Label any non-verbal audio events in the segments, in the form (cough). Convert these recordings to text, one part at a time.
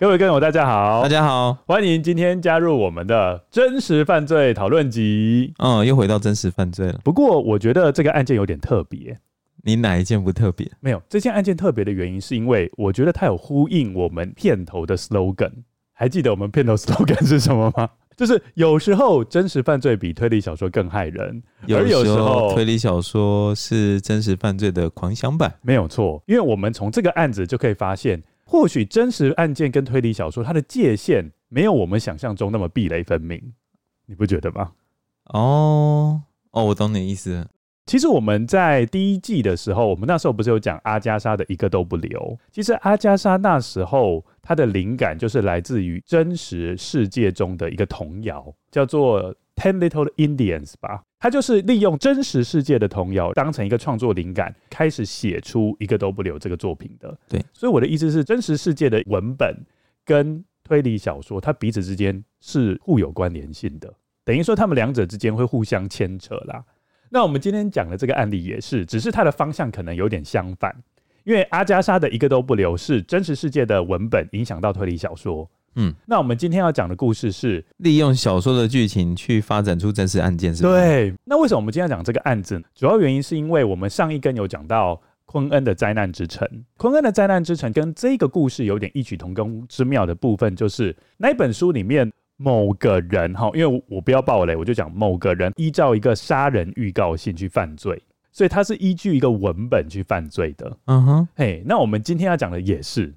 各位观众，大家好，大家好，欢迎今天加入我们的真实犯罪讨论集。嗯，又回到真实犯罪了。不过，我觉得这个案件有点特别。你哪一件不特别？没有，这件案件特别的原因是因为我觉得它有呼应我们片头的 slogan。还记得我们片头 slogan 是什么吗？(laughs) 就是有时候真实犯罪比推理小说更害人，而有时候推理小说是真实犯罪的狂想版。没有错，因为我们从这个案子就可以发现。或许真实案件跟推理小说，它的界限没有我们想象中那么壁垒分明，你不觉得吗？哦哦，我懂你意思。其实我们在第一季的时候，我们那时候不是有讲阿加莎的一个都不留？其实阿加莎那时候她的灵感就是来自于真实世界中的一个童谣，叫做。Ten Little Indians 吧，他就是利用真实世界的童谣当成一个创作灵感，开始写出一个都不留这个作品的。对，所以我的意思是，真实世界的文本跟推理小说，它彼此之间是互有关联性的，等于说他们两者之间会互相牵扯啦。那我们今天讲的这个案例也是，只是它的方向可能有点相反，因为阿加莎的一个都不留是真实世界的文本影响到推理小说。嗯，那我们今天要讲的故事是利用小说的剧情去发展出真实案件，是吗？对。那为什么我们今天要讲这个案子呢？主要原因是因为我们上一根有讲到昆恩的灾难之城，昆恩的灾难之城跟这个故事有点异曲同工之妙的部分，就是那本书里面某个人哈，因为我不要爆雷，我就讲某个人依照一个杀人预告信去犯罪，所以他是依据一个文本去犯罪的。嗯哼，嘿，那我们今天要讲的也是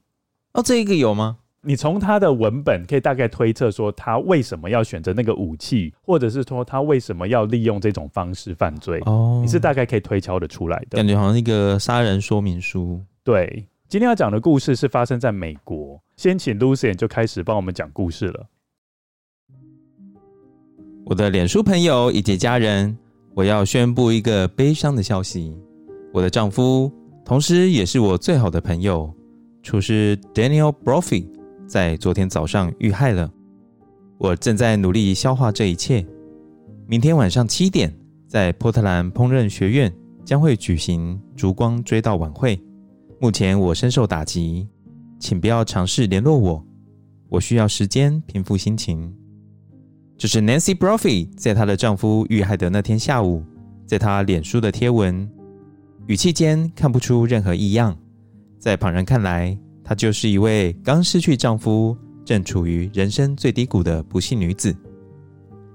哦，这一个有吗？你从他的文本可以大概推测说，他为什么要选择那个武器，或者是说他为什么要利用这种方式犯罪？哦，你是大概可以推敲的出来的。感觉好像一个杀人说明书。对，今天要讲的故事是发生在美国。先请 Lucien 就开始帮我们讲故事了。我的脸书朋友以及家人，我要宣布一个悲伤的消息：我的丈夫，同时也是我最好的朋友，厨师 Daniel Brophy。在昨天早上遇害了。我正在努力消化这一切。明天晚上七点，在波特兰烹饪学院将会举行烛光追悼晚会。目前我深受打击，请不要尝试联络我。我需要时间平复心情。这是 Nancy Brophy 在她的丈夫遇害的那天下午，在她脸书的贴文，语气间看不出任何异样。在旁人看来，她就是一位刚失去丈夫、正处于人生最低谷的不幸女子。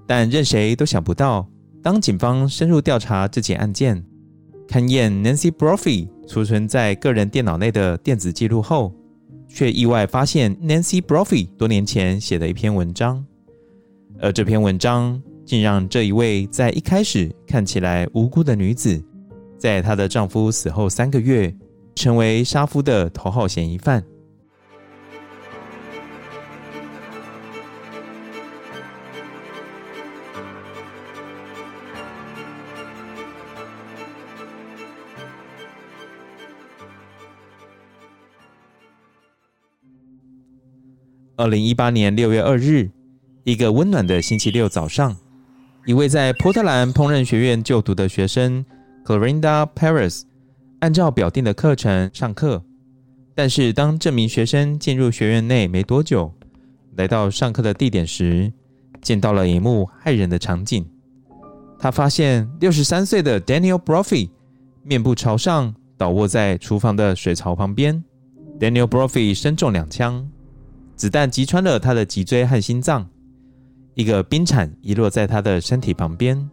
但任谁都想不到，当警方深入调查这起案件，勘验 Nancy Brophy 储存在个人电脑内的电子记录后，却意外发现 Nancy Brophy 多年前写的一篇文章。而这篇文章竟让这一位在一开始看起来无辜的女子，在她的丈夫死后三个月，成为杀夫的头号嫌疑犯。二零一八年六月二日，一个温暖的星期六早上，一位在波特兰烹饪学院就读的学生 Clorinda Paris。按照表定的课程上课，但是当这名学生进入学院内没多久，来到上课的地点时，见到了一幕骇人的场景。他发现六十三岁的 Daniel Brophy 面部朝上倒卧在厨房的水槽旁边。Daniel Brophy 身中两枪，子弹击穿了他的脊椎和心脏，一个冰铲遗落在他的身体旁边。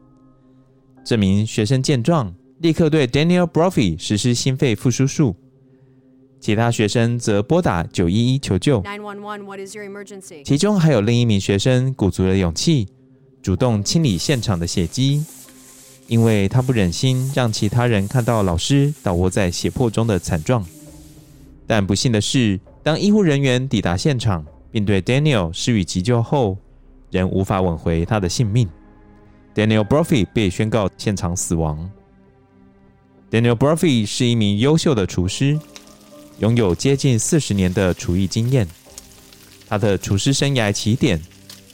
这名学生见状，立刻对 Daniel Brophy 实施心肺复苏术。其他学生则拨打九一一求救。911, what is your emergency? 其中还有另一名学生鼓足了勇气，主动清理现场的血迹，因为他不忍心让其他人看到老师倒卧在血泊中的惨状。但不幸的是，当医护人员抵达现场并对 Daniel 施予急救后，仍无法挽回他的性命。Daniel Brophy 被宣告现场死亡。Daniel Brophy 是一名优秀的厨师。拥有接近四十年的厨艺经验，他的厨师生涯起点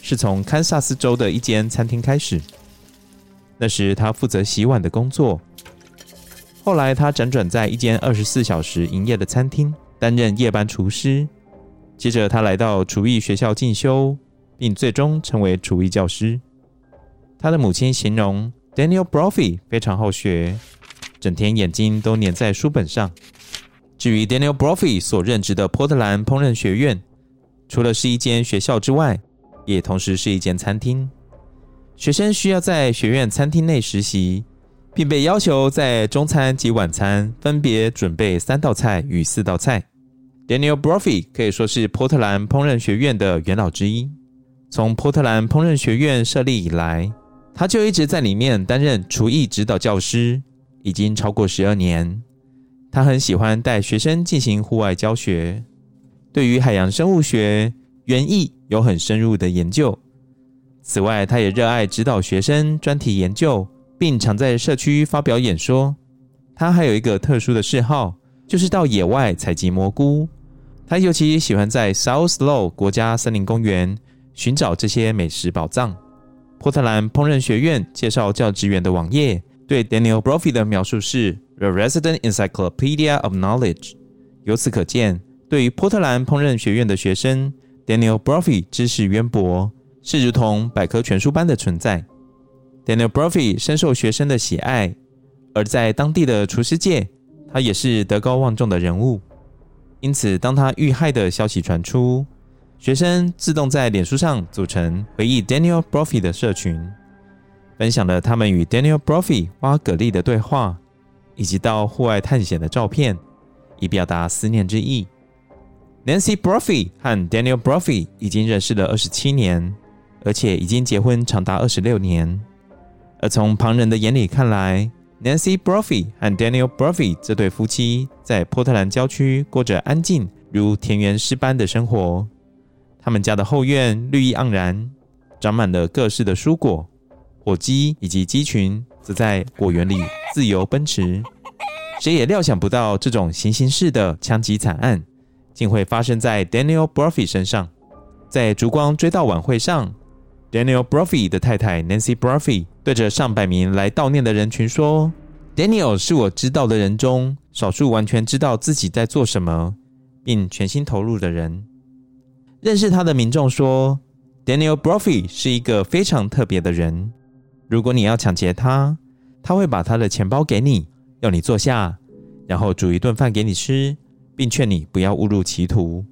是从堪萨斯州的一间餐厅开始。那时他负责洗碗的工作，后来他辗转在一间二十四小时营业的餐厅担任夜班厨师。接着他来到厨艺学校进修，并最终成为厨艺教师。他的母亲形容 Daniel Brophy 非常好学，整天眼睛都黏在书本上。至于 Daniel Brophy 所任职的波特兰烹饪学院，除了是一间学校之外，也同时是一间餐厅。学生需要在学院餐厅内实习，并被要求在中餐及晚餐分别准备三道菜与四道菜。Daniel Brophy 可以说是波特兰烹饪学院的元老之一。从波特兰烹饪学院设立以来，他就一直在里面担任厨艺指导教师，已经超过十二年。他很喜欢带学生进行户外教学，对于海洋生物学、园艺有很深入的研究。此外，他也热爱指导学生专题研究，并常在社区发表演说。他还有一个特殊的嗜好，就是到野外采集蘑菇。他尤其喜欢在 South Slope 国家森林公园寻找这些美食宝藏。波特兰烹饪学院介绍教职员的网页对 Daniel Brophy 的描述是。The Resident Encyclopedia of Knowledge。由此可见，对于波特兰烹饪学院的学生，Daniel Brophy 知识渊博，是如同百科全书般的存在。Daniel Brophy 深受学生的喜爱，而在当地的厨师界，他也是德高望重的人物。因此，当他遇害的消息传出，学生自动在脸书上组成回忆 Daniel Brophy 的社群，分享了他们与 Daniel Brophy 挖蛤蜊的对话。以及到户外探险的照片，以表达思念之意。Nancy Brophy 和 Daniel Brophy 已经认识了二十七年，而且已经结婚长达二十六年。而从旁人的眼里看来，Nancy Brophy 和 Daniel Brophy 这对夫妻在波特兰郊区过着安静如田园诗般的生活。他们家的后院绿意盎然，长满了各式的蔬果，火鸡以及鸡群。则在果园里自由奔驰，谁也料想不到这种行刑式的枪击惨案，竟会发生在 Daniel Brophy 身上。在烛光追悼晚会上，Daniel Brophy 的太太 Nancy Brophy 对着上百名来悼念的人群说：“Daniel 是我知道的人中少数完全知道自己在做什么，并全心投入的人。认识他的民众说，Daniel Brophy 是一个非常特别的人。”如果你要抢劫他，他会把他的钱包给你，要你坐下，然后煮一顿饭给你吃，并劝你不要误入歧途。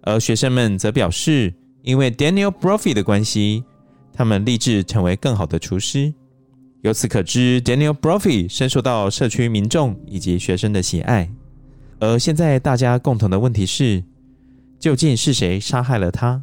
而学生们则表示，因为 Daniel Brophy 的关系，他们立志成为更好的厨师。由此可知，Daniel Brophy 深受到社区民众以及学生的喜爱。而现在大家共同的问题是，究竟是谁杀害了他？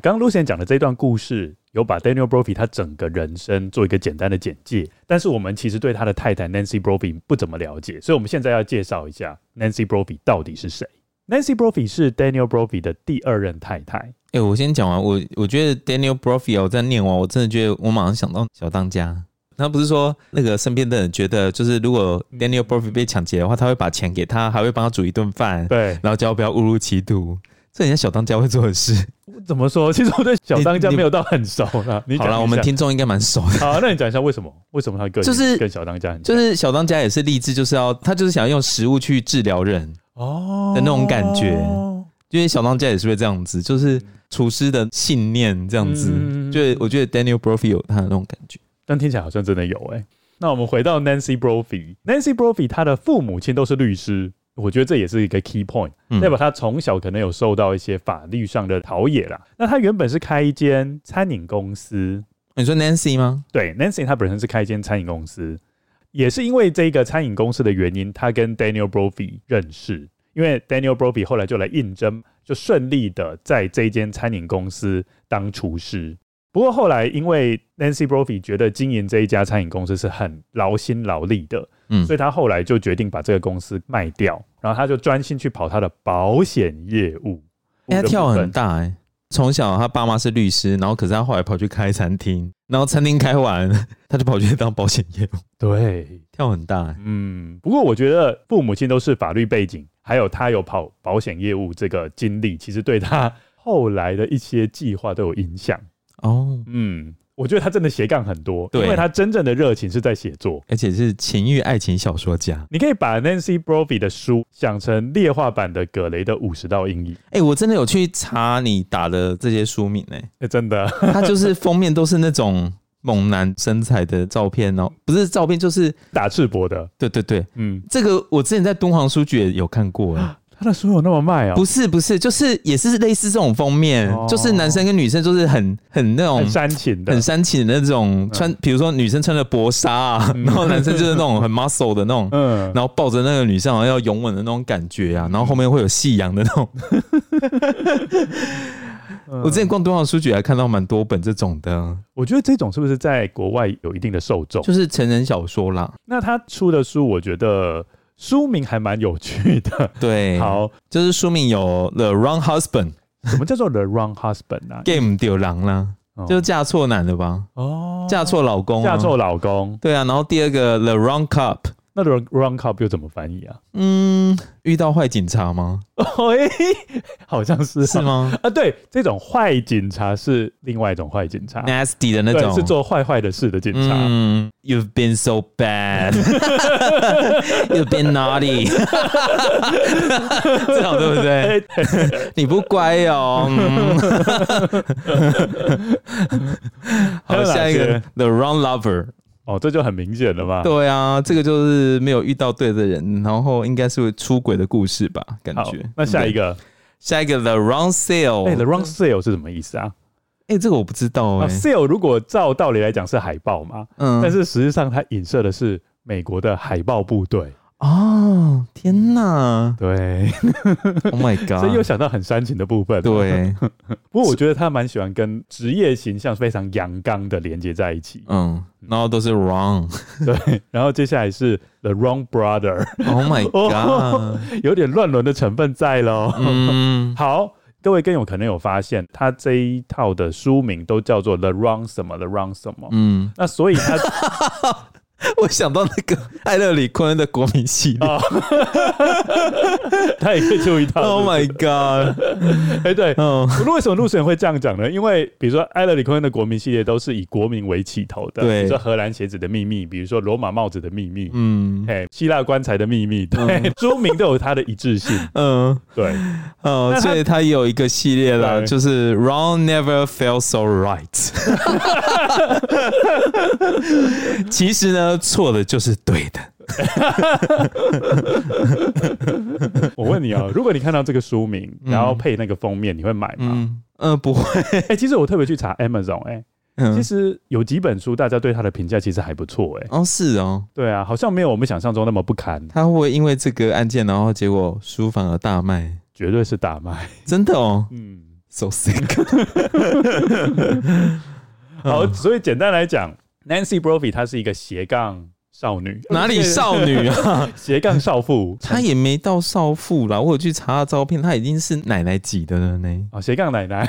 刚刚路线讲的这段故事。有把 Daniel Brophy 他整个人生做一个简单的简介，但是我们其实对他的太太 Nancy Brophy 不怎么了解，所以我们现在要介绍一下 Nancy Brophy 到底是谁。Nancy Brophy 是 Daniel Brophy 的第二任太太。哎、欸，我先讲完，我我觉得 Daniel Brophy 我在念完，我真的觉得我马上想到小当家。他不是说那个身边的人觉得，就是如果 Daniel Brophy 被抢劫的话，他会把钱给他，还会帮他煮一顿饭，对，然后叫不要误入歧途。这人家小当家会做的事，怎么说？(laughs) 其实我对小当家没有到很熟啦。你，你，你好了，我们听众应该蛮熟的。好，那你讲一下为什么？为什么他个就是跟小当家很？就是小当家也是立志，就是要他就是想要用食物去治疗人哦的那种感觉，因为小当家也是会这样子，就是厨师的信念这样子。嗯、就我觉得 Daniel Brophy 有他的那种感觉，但听起来好像真的有哎、欸。那我们回到 Nancy Brophy，Nancy Brophy 她的父母亲都是律师，我觉得这也是一个 key point，代表他从小可能有受到一些法律上的陶冶啦。那他原本是开一间餐饮公司，你说 Nancy 吗？对，Nancy 她本身是开一间餐饮公司，也是因为这个餐饮公司的原因，他跟 Daniel Brophy 认识，因为 Daniel Brophy 后来就来应征，就顺利的在这间餐饮公司当厨师。不过后来，因为 Nancy Brophy 觉得经营这一家餐饮公司是很劳心劳力的，嗯，所以他后来就决定把这个公司卖掉，然后他就专心去跑他的保险业务。欸、他跳很大哎、欸，从小他爸妈是律师，然后可是他后来跑去开餐厅，然后餐厅开完，(laughs) 他就跑去当保险业务。对，跳很大、欸。嗯，不过我觉得父母亲都是法律背景，还有他有跑保险业务这个经历，其实对他后来的一些计划都有影响。哦，嗯，我觉得他真的斜杠很多，因为他真正的热情是在写作，而且是情欲爱情小说家。你可以把 Nancy Brophy 的书想成劣化版的葛雷的五十道阴影。哎、欸，我真的有去查你打的这些书名、欸，哎、欸，真的，(laughs) 他就是封面都是那种猛男身材的照片哦，不是照片就是 (laughs) 打赤膊的。对对对，嗯，这个我之前在敦煌书局也有看过。(laughs) 他的书有那么卖啊、喔？不是不是，就是也是类似这种封面，哦、就是男生跟女生就是很很那种很煽情的，很煽情的那种穿，比、嗯、如说女生穿的薄纱啊，嗯、然后男生就是那种 (laughs) 很 muscle 的那种，嗯，然后抱着那个女生好像要拥吻的那种感觉啊，然后后面会有夕阳的那种。(laughs) 嗯、我之前逛敦煌书局还看到蛮多本这种的，我觉得这种是不是在国外有一定的受众？就是成人小说啦。那他出的书，我觉得。书名还蛮有趣的，对，好，就是书名有 The Wrong Husband，什么叫做 The Wrong Husband 啊？Game 丢狼啦，哦、就是嫁错男的吧？哦，嫁错老公、啊，嫁错老公，对啊。然后第二个 The Wrong Cop，那 The Wrong Cop 又怎么翻译啊？嗯，遇到坏警察吗？哦，欸、好像是、啊，是吗？啊，对，这种坏警察是另外一种坏警察，nasty 的那种，是做坏坏的事的警察。嗯，You've been so bad，You've (laughs) been naughty，(laughs) 这样对不对？你不乖哦。(laughs) 好，下一个 The Wrong Lover。哦，这就很明显了吧？对啊，这个就是没有遇到对的人，然后应该是会出轨的故事吧？感觉。那下一个，下一个 The Wrong Sale。哎，The Wrong Sale 是什么意思啊？哎，这个我不知道哎。Sale 如果照道理来讲是海报嘛，嗯，但是实际上它影射的是美国的海豹部队。哦，天哪！对，Oh my (laughs) God！所以又想到很煽情的部分。对，(laughs) 不过我觉得他蛮喜欢跟职业形象非常阳刚的连接在一起。嗯，然后都是 wrong。(laughs) 对，然后接下来是 The Wrong Brother。Oh my God！有点乱伦的成分在喽。嗯，好，各位更有可能有发现，他这一套的书名都叫做 The Wrong 什么 The Wrong 什么。嗯，那所以他。(laughs) 我想到那个艾勒里·坤恩的国民系列，哦、他也可以出一套。Oh my god！(laughs) 哎，欸、对，嗯，为什么路神会这样讲呢？因为比如说艾勒里·坤恩的国民系列都是以国民为起头的，对，比如说荷兰鞋子的秘密，比如说罗马帽子的秘密，嗯，嘿，希腊棺材的秘密，对，嗯、(laughs) 书名都有它的一致性，嗯，对，嗯，所以它也有一个系列啦，就是 Wrong Never Felt So Right。(laughs) 其实呢。错的就是对的。(laughs) 我问你哦，如果你看到这个书名，然后配那个封面，你会买吗？嗯，呃、不会。哎、欸，其实我特别去查 Amazon，哎、其实有几本书，大家对它的评价其实还不错，哎。哦，是哦。对啊，好像没有我们想象中那么不堪。他会因为这个案件，然后结果书反而大卖？绝对是大卖，真的哦。嗯，so sick。(laughs) (laughs) 好，所以简单来讲。Nancy Brophy 她是一个斜杠少女，哪里少女啊？(laughs) 斜杠少妇，她也没到少妇啦。我有去查她照片，她已经是奶奶级的了呢。哦，斜杠奶奶。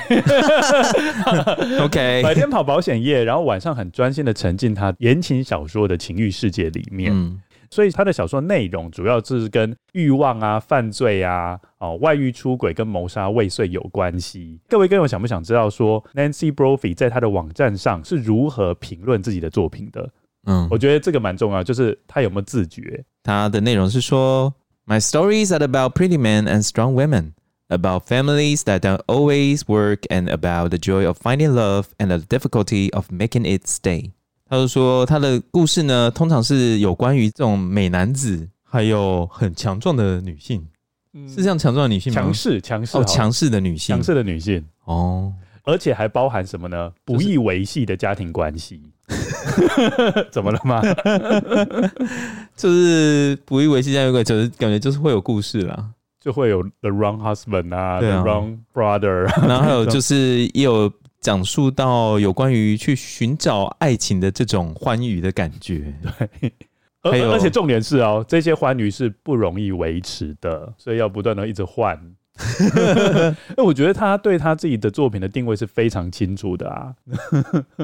OK，(laughs) 白天跑保险业，然后晚上很专心的沉浸她言情小说的情欲世界里面。嗯，所以他的小说内容主要就是跟欲望啊、犯罪啊、哦、外遇、出轨跟谋杀未遂有关系。各位观众想不想知道说 Nancy Brophy 在他的网站上是如何评论自己的作品的？嗯，我觉得这个蛮重要，就是他有没有自觉。他的内容是说 My stories are about pretty men and strong women, about families that don't always work, and about the joy of finding love and the difficulty of making it stay。他就说，他的故事呢，通常是有关于这种美男子，还有很强壮的女性，嗯、是这样强壮的女性吗？强势、强势哦，强势的女性，强势的女性。哦，而且还包含什么呢？不易维系的家庭关系。(laughs) 怎么了吗？就是不易维系这样一个，就是感觉就是会有故事啦，就会有 the wrong husband 啊，啊，the wrong brother，然后还有就是也有讲述到有关于去寻找爱情的这种欢愉的感觉，(laughs) 对，(laughs) 而而且重点是哦，这些欢愉是不容易维持的，所以要不断的一直换。那 (laughs) 我觉得他对他自己的作品的定位是非常清楚的啊，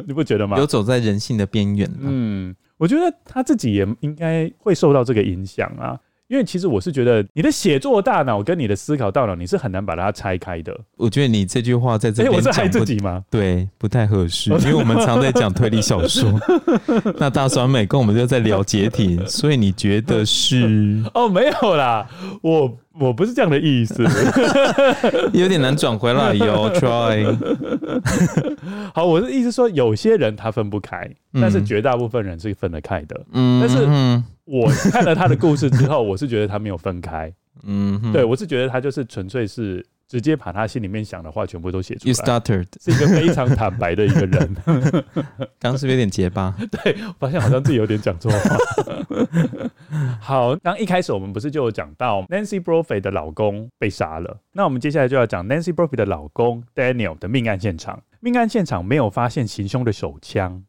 你不觉得吗？有走在人性的边缘。嗯，我觉得他自己也应该会受到这个影响啊。因为其实我是觉得，你的写作大脑跟你的思考大脑，你是很难把它拆开的。我觉得你这句话在这边讲，我是害自己吗？对，不太合适，因为我们常在讲推理小说。(laughs) 那大酸美跟我们就在聊解题，(laughs) 所以你觉得是？哦，没有啦，我我不是这样的意思，(laughs) 有点难转回来哟。Try，好，我的意思说，有些人他分不开，但是绝大部分人是分得开的。嗯，但是。我看了他的故事之后，我是觉得他没有分开，嗯，对，我是觉得他就是纯粹是直接把他心里面想的话全部都写出来。You started 是一个非常坦白的一个人。(laughs) 刚刚是不是有点结巴？(laughs) 对，发现好像自己有点讲错话。(laughs) 好，刚一开始我们不是就有讲到 Nancy Brophy 的老公被杀了，那我们接下来就要讲 Nancy Brophy 的老公 Daniel 的命案现场。命案现场没有发现行凶的手枪。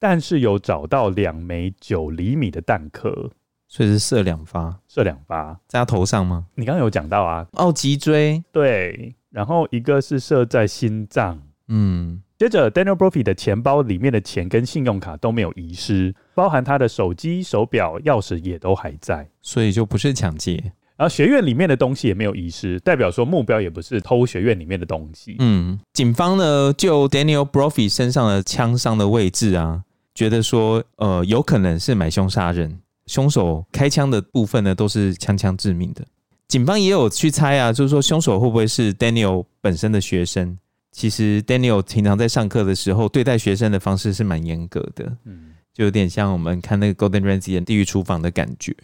但是有找到两枚九厘米的弹壳，所以是射两发，射两发。在他头上吗？你刚刚有讲到啊，哦，脊椎。对，然后一个是射在心脏，嗯，接着 Daniel Brophy 的钱包里面的钱跟信用卡都没有遗失，包含他的手机、手表、钥匙也都还在，所以就不是抢劫。然后学院里面的东西也没有遗失，代表说目标也不是偷学院里面的东西。嗯，警方呢就 Daniel Brophy 身上的枪伤的位置啊，觉得说呃有可能是买凶杀人，凶手开枪的部分呢都是枪枪致命的。警方也有去猜啊，就是说凶手会不会是 Daniel 本身的学生？其实 Daniel 平常在上课的时候对待学生的方式是蛮严格的，嗯，就有点像我们看那个 Golden 的地狱厨房的感觉。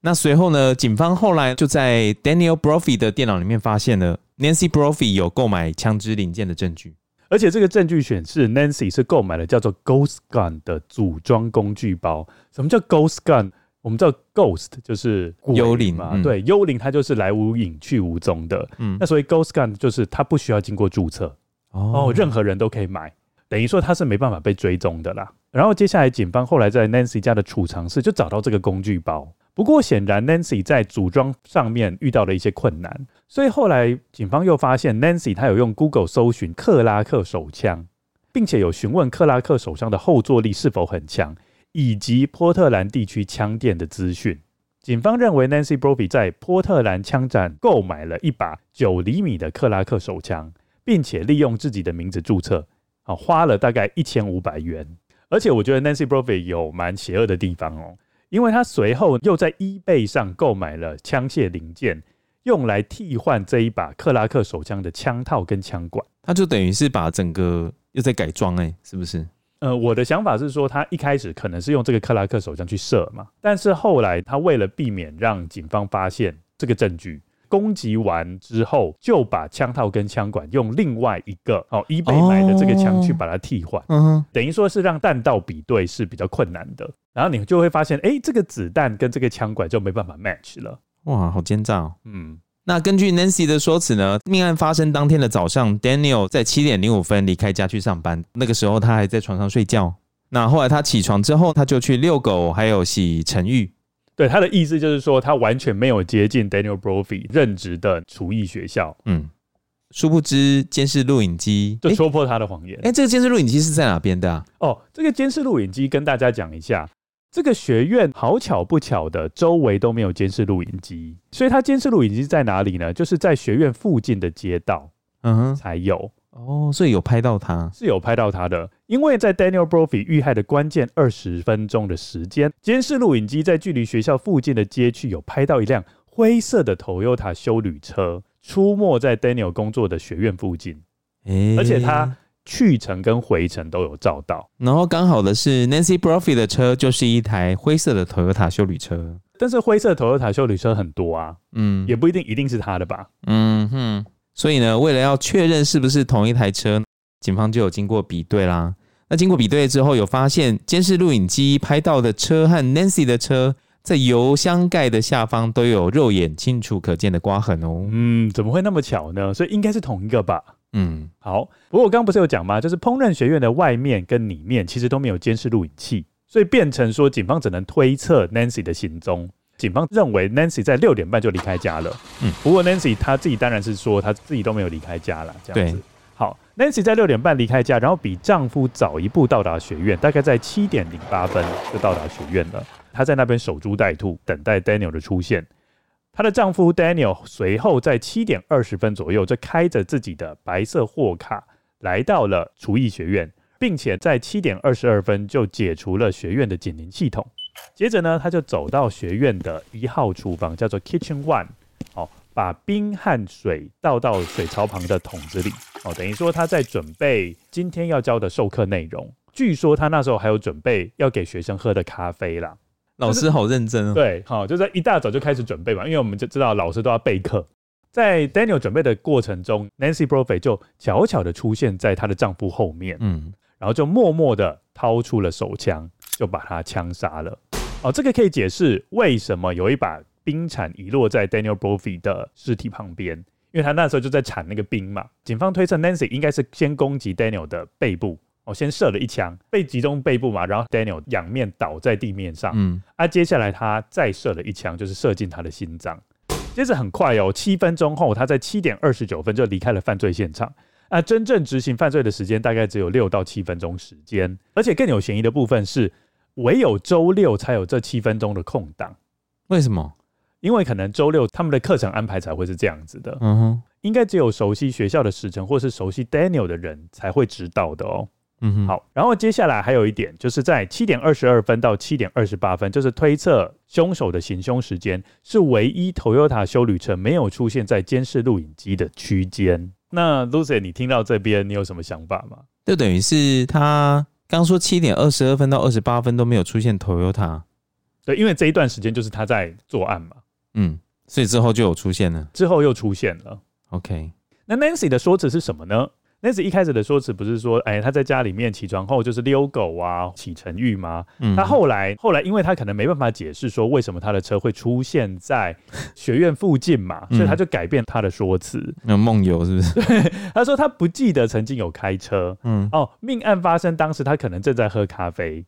那随后呢？警方后来就在 Daniel Brophy 的电脑里面发现了 Nancy Brophy 有购买枪支零件的证据，而且这个证据显示 Nancy 是购买了叫做 Ghost Gun 的组装工具包。什么叫 Ghost Gun？我们知道 Ghost 就是幽灵嘛，嗯、对，幽灵它就是来无影去无踪的。嗯，那所以 Ghost Gun 就是它不需要经过注册哦，任何人都可以买，等于说它是没办法被追踪的啦。然后接下来警方后来在 Nancy 家的储藏室就找到这个工具包。不过，显然 Nancy 在组装上面遇到了一些困难，所以后来警方又发现 Nancy 她有用 Google 搜寻克拉克手枪，并且有询问克拉克手枪的后坐力是否很强，以及波特兰地区枪店的资讯。警方认为 Nancy Brophy 在波特兰枪展购买了一把九厘米的克拉克手枪，并且利用自己的名字注册，啊，花了大概一千五百元。而且我觉得 Nancy Brophy 有蛮邪恶的地方哦。因为他随后又在 eBay 上购买了枪械零件，用来替换这一把克拉克手枪的枪套跟枪管，他就等于是把整个又在改装，哎，是不是？呃，我的想法是说，他一开始可能是用这个克拉克手枪去射嘛，但是后来他为了避免让警方发现这个证据。攻击完之后，就把枪套跟枪管用另外一个哦，eBay 买的这个枪去把它替换，嗯哼，等于说是让弹道比对是比较困难的。然后你就会发现，哎，这个子弹跟这个枪管就没办法 match 了。哇，好奸诈哦！嗯，那根据 Nancy 的说辞呢，命案发生当天的早上，Daniel 在七点零五分离开家去上班，那个时候他还在床上睡觉。那后来他起床之后，他就去遛狗，还有洗尘浴。对，他的意思就是说，他完全没有接近 Daniel Brophy 任职的厨艺学校。嗯，殊不知监视录影机就戳破他的谎言。哎，这个监视录影机是在哪边的啊？哦，这个监视录影机跟大家讲一下，这个学院好巧不巧的，周围都没有监视录影机，所以他监视录影机在哪里呢？就是在学院附近的街道，嗯哼，才有。哦，所以有拍到他，是有拍到他的，因为在 Daniel Brophy 遇害的关键二十分钟的时间，监视录影机在距离学校附近的街区有拍到一辆灰色的 Toyota 修旅车出没在 Daniel 工作的学院附近，诶而且他去程跟回程都有照到。然后刚好的是 Nancy Brophy 的车就是一台灰色的 Toyota 修旅车，但是灰色 Toyota 修旅车很多啊，嗯，也不一定一定是他的吧？嗯哼，所以呢，为了要确认是不是同一台车，警方就有经过比对啦。那经过比对之后，有发现监视录影机拍到的车和 Nancy 的车，在油箱盖的下方都有肉眼清楚可见的刮痕哦。嗯，怎么会那么巧呢？所以应该是同一个吧？嗯，好，不过我刚刚不是有讲吗？就是烹饪学院的外面跟里面其实都没有监视录影器，所以变成说警方只能推测 Nancy 的行踪。警方认为 Nancy 在六点半就离开家了。嗯，不过 Nancy 她自己当然是说她自己都没有离开家了。这样子。好，Nancy 在六点半离开家，然后比丈夫早一步到达学院，大概在七点零八分就到达学院了。她在那边守株待兔，等待 Daniel 的出现。她的丈夫 Daniel 随后在七点二十分左右，就开着自己的白色货卡来到了厨艺学院，并且在七点二十二分就解除了学院的警铃系统。接着呢，他就走到学院的一号厨房，叫做 Kitchen One。好。把冰和水倒到水槽旁的桶子里，哦，等于说他在准备今天要教的授课内容。据说他那时候还有准备要给学生喝的咖啡啦。老师好认真哦。对，好，就在一大早就开始准备嘛，因为我们就知道老师都要备课。在 Daniel 准备的过程中，Nancy Brophy 就悄悄的出现在她的丈夫后面，嗯，然后就默默的掏出了手枪，就把他枪杀了。哦，这个可以解释为什么有一把。冰铲遗落在 Daniel Brophy 的尸体旁边，因为他那时候就在铲那个冰嘛。警方推测 Nancy 应该是先攻击 Daniel 的背部，哦，先射了一枪，被击中背部嘛，然后 Daniel 仰面倒在地面上，嗯，啊，接下来他再射了一枪，就是射进他的心脏。接着很快哦，七分钟后，他在七点二十九分就离开了犯罪现场。啊，真正执行犯罪的时间大概只有六到七分钟时间，而且更有嫌疑的部分是，唯有周六才有这七分钟的空档。为什么？因为可能周六他们的课程安排才会是这样子的，嗯哼，应该只有熟悉学校的时程或是熟悉 Daniel 的人才会知道的哦。嗯哼，好，然后接下来还有一点，就是在七点二十二分到七点二十八分，就是推测凶手的行凶时间是唯一 Toyota 修旅车没有出现在监视录影机的区间。那 Lucy，你听到这边，你有什么想法吗？就等于是他刚说七点二十二分到二十八分都没有出现 Toyota，对，因为这一段时间就是他在作案嘛。嗯，所以之后就有出现了，之后又出现了。OK，那 Nancy 的说辞是什么呢？Nancy 一开始的说辞不是说，哎，她在家里面起床后就是遛狗啊、启程欲吗？嗯，她后来后来，因为她可能没办法解释说为什么她的车会出现在学院附近嘛，所以她就改变她的说辞。那梦游是不是？对，她说她不记得曾经有开车。嗯，哦，命案发生当时她可能正在喝咖啡。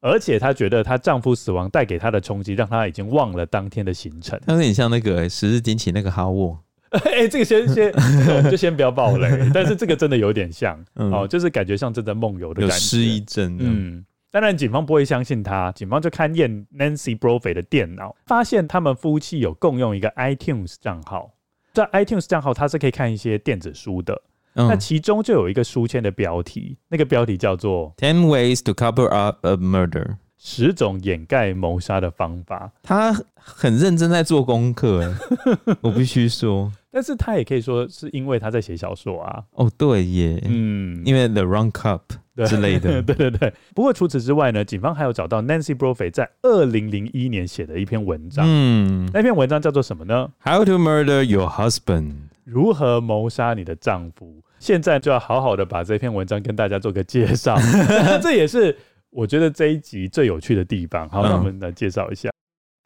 而且她觉得她丈夫死亡带给她的冲击，让她已经忘了当天的行程。她有点像那个《十日惊奇》那个哈沃。(laughs) 哎、欸，这个先先，我们就先不要爆雷。但是这个真的有点像，(laughs) 嗯、哦，就是感觉像正在梦游的感觉。有失忆症。嗯，当然警方不会相信他，警方就勘验 Nancy Brophy 的电脑，发现他们夫妻有共用一个 iTunes 账号。在 iTunes 账号，它是可以看一些电子书的。嗯、那其中就有一个书签的标题，那个标题叫做 Ten Ways to Cover Up a Murder，十种掩盖谋杀的方法。他很认真在做功课，(laughs) 我必须说。但是他也可以说是因为他在写小说啊。哦，对耶，嗯，因为 The Wrong Cup 之类的。(laughs) 对对对。不过除此之外呢，警方还有找到 Nancy Brophy 在二零零一年写的一篇文章。嗯，那篇文章叫做什么呢？How to Murder Your Husband。如何谋杀你的丈夫？现在就要好好的把这篇文章跟大家做个介绍，(laughs) 这也是我觉得这一集最有趣的地方。好，那我们来介绍一下《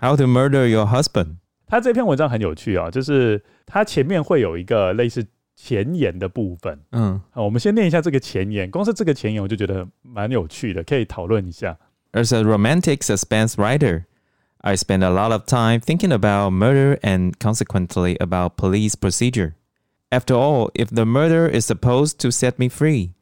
How to Murder Your Husband》。他这篇文章很有趣啊，就是它前面会有一个类似前言的部分。嗯，好，我们先念一下这个前言。光是这个前言我就觉得蛮有趣的，可以讨论一下。As a romantic suspense writer, I spend a lot of time thinking about murder and consequently about police procedure. After all, if the murder is supposed to set me free,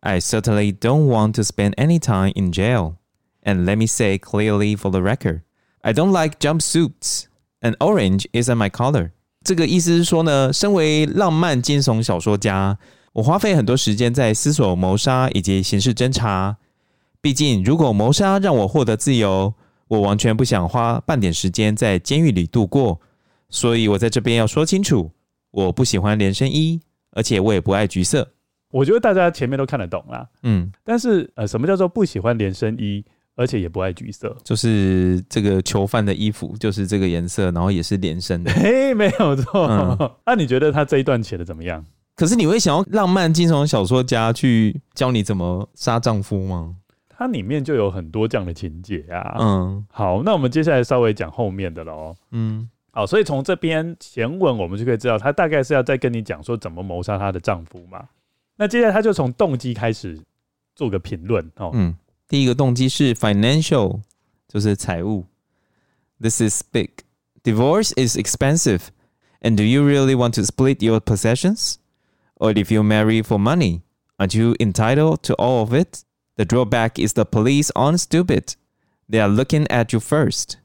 I certainly don't want to spend any time in jail. And let me say clearly for the record, I don't like jumpsuits, And orange isn't my color. 这个意思是说呢，身为浪漫惊悚小说家，我花费很多时间在思索谋杀以及刑事侦查。毕竟，如果谋杀让我获得自由，我完全不想花半点时间在监狱里度过，所以我在这边要说清楚，我不喜欢连身衣，而且我也不爱橘色。我觉得大家前面都看得懂啦。嗯，但是呃，什么叫做不喜欢连身衣，而且也不爱橘色？就是这个囚犯的衣服就是这个颜色，然后也是连身的。(laughs) 嘿，没有错。那、嗯啊、你觉得他这一段写的怎么样？可是你会想要浪漫惊悚小说家去教你怎么杀丈夫吗？它里面就有很多这样的情节啊。嗯，好，那我们接下来稍微讲后面的喽。嗯。好，所以从这边前文我们就可以知道，他大概是要再跟你讲说怎么谋杀她的丈夫嘛。那接下来他就从动机开始做个评论哦。嗯，第一个动机是 financial，就是财务。This is big. Divorce is expensive. And do you really want to split your possessions? Or if you marry for money, aren't you entitled to all of it? The drawback is the police aren't stupid. They are looking at you first.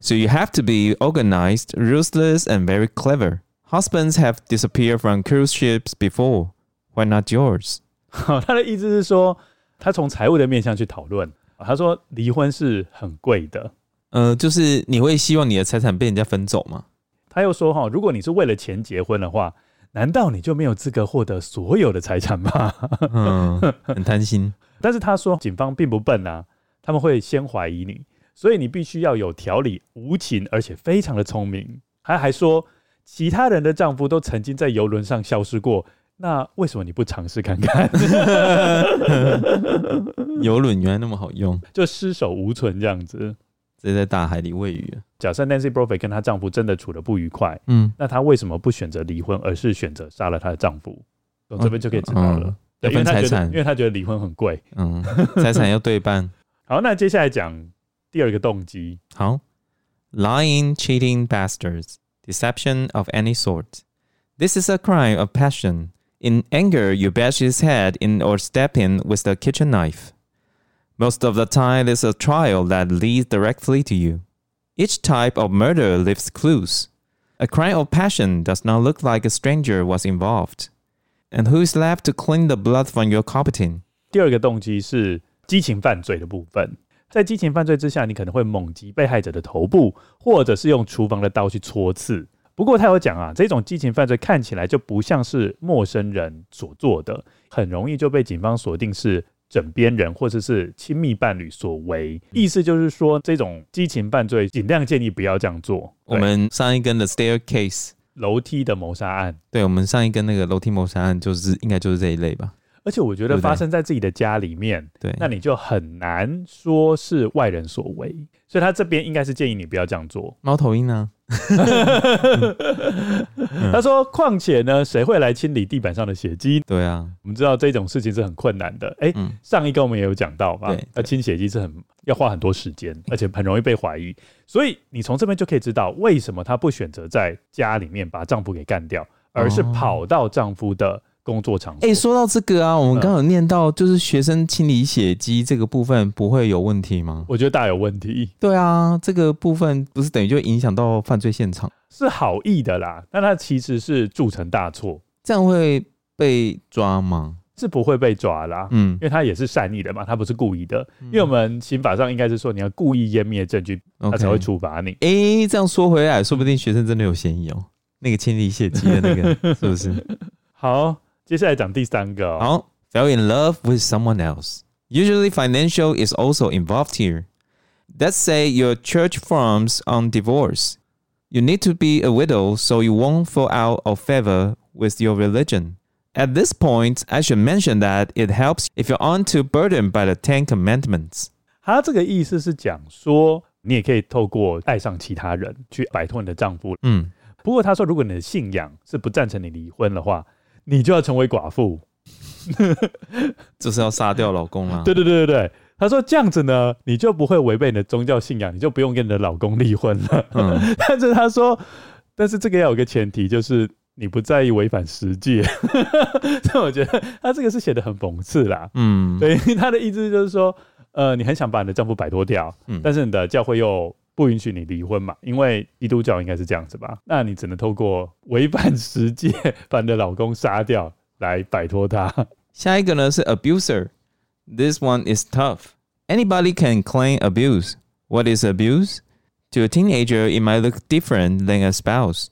So you have to be organized, ruthless, and very clever. Husbands have disappeared from cruise ships before. Why not yours? (laughs) 好，他的意思是说， 他从财务的面向去讨论。他说离婚是很贵的，呃，就是你会希望你的财产被人家分走吗？他又说哈，如果你是为了钱结婚的话，难道你就没有资格获得所有的财产吗？嗯，很贪心。(laughs) 但是他说，警方并不笨啊，他们会先怀疑你。所以你必须要有条理、无情，而且非常的聪明。他还说，其他人的丈夫都曾经在游轮上消失过，那为什么你不尝试看看？(laughs) 游轮原来那么好用，就失手无存这样子，直接在大海里喂鱼。假设 Nancy Brophy 跟她丈夫真的处得不愉快，嗯，那她为什么不选择离婚，而是选择杀了她的丈夫？从这边就可以知道了。嗯、对，分财产，因为她觉得离婚很贵。嗯，财产要对半。(laughs) 好，那接下来讲。第二个动机，好，lying, cheating bastards, deception of any sort. This is a crime of passion. In anger, you bash his head in or step in with the kitchen knife. Most of the time, there's a trial that leads directly to you. Each type of murder leaves clues. A crime of passion does not look like a stranger was involved. And who is left to clean the blood from your carpeting? 第二个动机是激情犯罪的部分。在激情犯罪之下，你可能会猛击被害者的头部，或者是用厨房的刀去戳刺。 不过他有讲啊，这种激情犯罪看起来就不像是陌生人所做的，很容易就被警方锁定是枕边人或者是亲密伴侣所为。意思就是说，这种激情犯罪尽量建议不要这样做。我们上一根的 staircase 楼梯的谋杀案，对，我们上一根那个楼梯谋杀案就是应该就是这一类吧。而且我觉得发生在自己的家里面，对，那你就很难说是外人所为，所以他这边应该是建议你不要这样做。猫头鹰呢？(laughs) 他说：“况且呢，谁会来清理地板上的血迹？对啊，我们知道这种事情是很困难的。哎、欸嗯，上一个我们也有讲到吧？要清血迹是很要花很多时间，而且很容易被怀疑。所以你从这边就可以知道，为什么她不选择在家里面把丈夫给干掉，而是跑到丈夫的。”工作场所。哎、欸，说到这个啊，我们刚刚有念到，就是学生清理血迹这个部分不会有问题吗？我觉得大有问题。对啊，这个部分不是等于就影响到犯罪现场？是好意的啦，但他其实是铸成大错，这样会被抓吗？是不会被抓啦，嗯，因为他也是善意的嘛，他不是故意的。嗯、因为我们刑法上应该是说，你要故意湮灭证据，他才会处罚你。哎、这样说回来，说不定学生真的有嫌疑哦。那个清理血迹的那个，(laughs) 是不是？好。接下来讲第三个、哦。好，fell in love with someone else. Usually, financial is also involved here. Let's say your church farms on divorce. You need to be a widow so you won't fall out of favor with your religion. At this point, I should mention that it helps if you aren't too burdened by the Ten Commandments. 他这个意思是讲说，你也可以透过爱上其他人去摆脱你的丈夫。嗯，不过他说，如果你的信仰是不赞成你离婚的话。 你就要成为寡妇，(laughs) 就是要杀掉老公啊！对对对对对，他说这样子呢，你就不会违背你的宗教信仰，你就不用跟你的老公离婚了。嗯，(laughs) 但是他说，但是这个要有个前提，就是你不在意违反十诫。(laughs) 所以我觉得他这个是写的很讽刺啦。嗯，对，他的意思就是说，呃，你很想把你的丈夫摆脱掉，嗯，但是你的教会又。不允许你离婚嘛？因为基督教应该是这样子吧？那你只能透过违反十诫，把你的老公杀掉来摆脱他。下一个呢是 abuser。This (laughs) one is tough. Anybody can claim abuse. What is abuse? To a teenager, it might look different than a spouse.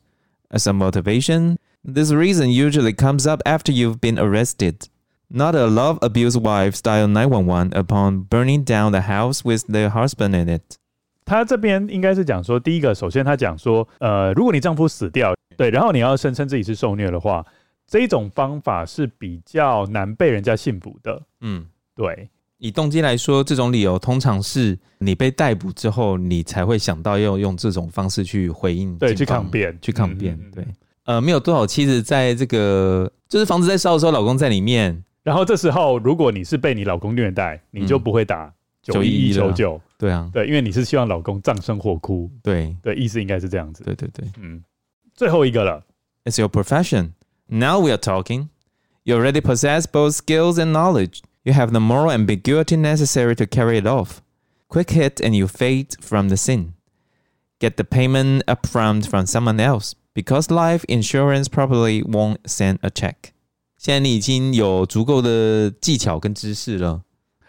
As a motivation, this reason usually comes up after you've been arrested. Not a love abuse wife dial 911 upon burning down the house with their husband in it. 他这边应该是讲说，第一个，首先他讲说，呃，如果你丈夫死掉，对，然后你要声称自己是受虐的话，这一种方法是比较难被人家信服的。嗯，对。以动机来说，这种理由通常是你被逮捕之后，你才会想到要用这种方式去回应，对，去抗辩，去抗辩。嗯、对，呃，没有多少妻子在这个，就是房子在烧的时候，老公在里面，然后这时候如果你是被你老公虐待，你就不会打九一一求救。对啊，对，因为你是希望老公葬身火窟。对，对，意思应该是这样子。对对对，嗯，最后一个了。It's your profession. Now we are talking. You already possess both skills and knowledge. You have the moral ambiguity necessary to carry it off. Quick hit and you fade from the scene. Get the payment upfront from someone else because life insurance probably won't send a check. 现在你已经有足够的技巧跟知识了，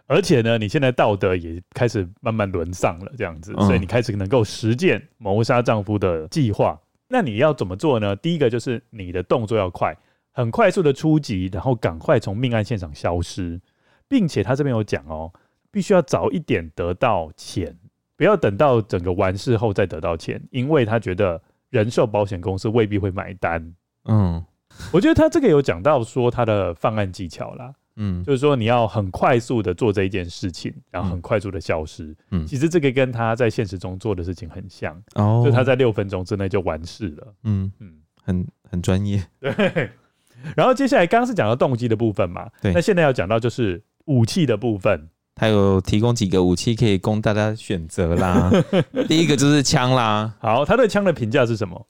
而且呢，你现在道德也开始慢慢沦丧了，这样子，所以你开始能够实践谋杀丈夫的计划。那你要怎么做呢？第一个就是你的动作要快，很快速的出击，然后赶快从命案现场消失。并且他这边有讲哦，必须要早一点得到钱，不要等到整个完事后再得到钱，因为他觉得人寿保险公司未必会买单。嗯，我觉得他这个有讲到说他的犯案技巧啦，嗯，就是说你要很快速的做这一件事情，然后很快速的消失。嗯，其实这个跟他在现实中做的事情很像，哦，就他在六分钟之内就完事了。嗯嗯，很很专业。对，(laughs) 然后接下来刚刚是讲到动机的部分嘛，对，那现在要讲到就是。武器的部分，他有提供几个武器可以供大家选择啦。(laughs) 第一个就是枪啦。好，他对枪的评价是什么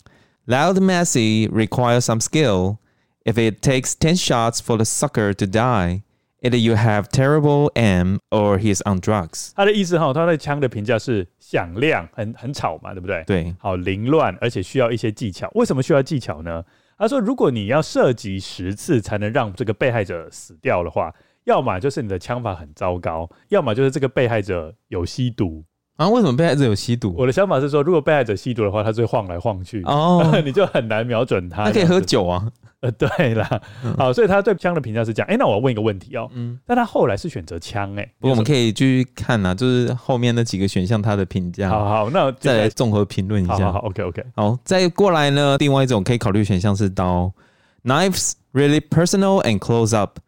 ？Loud messy requires some skill. If it takes ten shots for the sucker to die, either you have terrible aim or he's on drugs。他的意思哈，他对枪的评价是响亮，很很吵嘛，对不对？对。好，凌乱，而且需要一些技巧。为什么需要技巧呢？他说，如果你要射击十次才能让这个被害者死掉的话。要么就是你的枪法很糟糕，要么就是这个被害者有吸毒啊？为什么被害者有吸毒？我的想法是说，如果被害者吸毒的话，他就会晃来晃去哦，(laughs) 你就很难瞄准他。他可以喝酒啊？呃，对啦，嗯、好，所以他对枪的评价是这样。哎、欸，那我要问一个问题哦，嗯，但他后来是选择枪，哎，不过我们可以继续看啊，就是后面那几个选项他的评价。好好，那再来综合评论一下。好，好，OK OK。好，再过来呢，另外一种可以考虑选项是刀，Knives really personal and close up。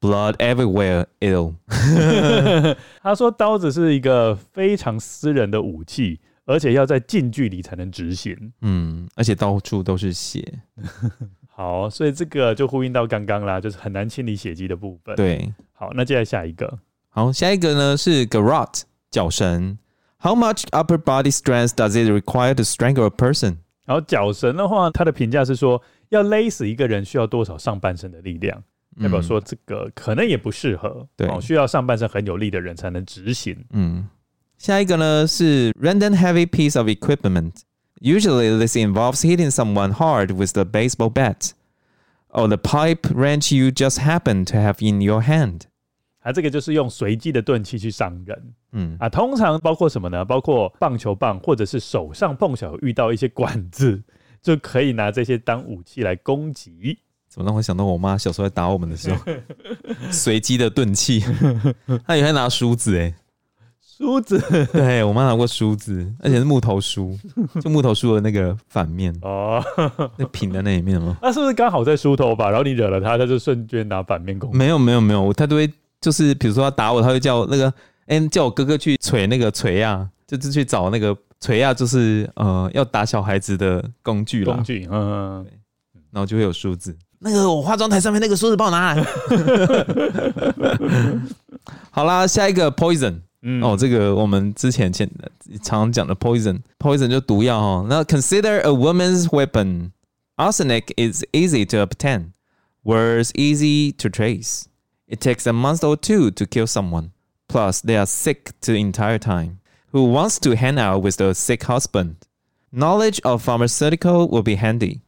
Blood everywhere, ill。(laughs) 他说刀子是一个非常私人的武器，而且要在近距离才能执行。嗯，而且到处都是血。(laughs) 好，所以这个就呼应到刚刚啦，就是很难清理血迹的部分。对，好，那接下来下一个。好，下一个呢是 garrote 绞绳。How much upper body strength does it require to strangle a person？然后脚绳的话，他的评价是说，要勒死一个人需要多少上半身的力量？代表说这个可能也不适合，对，需要上半身很有力的人才能执行。嗯，下一个呢是 random heavy piece of equipment. Usually this involves hitting someone hard with the baseball bat or the pipe wrench you just happen to have in your hand. 啊，这个就是用随机的钝器去伤人。嗯，啊，通常包括什么呢？包括棒球棒，或者是手上碰巧遇到一些管子，就可以拿这些当武器来攻击。怎么让我想到我妈小时候在打我们的时候，(laughs) (laughs) 随机的钝器，(laughs) 她也会拿梳子哎，梳子，对，我妈拿过梳子，而且是木头梳，就木头梳的那个反面哦，那平的那一面吗？那是不是刚好在梳头发，然后你惹了她，她就瞬间拿反面攻击？没有没有没有，她都会就是比如说她打我，她会叫那个哎、欸、叫我哥哥去锤那个锤呀，就是去找那个锤呀，就是呃要打小孩子的工具了，工具，嗯，然后就会有梳子。那个我化妆台上面那个梳子帮我拿来。好啦，下一个 (laughs) poison，嗯，哦，这个我们之前前常常讲的 poison，poison 就毒药哦。那 consider a woman's weapon. Arsenic is easy to obtain, worse easy to trace. It takes a month or two to kill someone. Plus, they are sick the entire time. Who wants to hang out with a sick husband? Knowledge of pharmaceutical will be handy.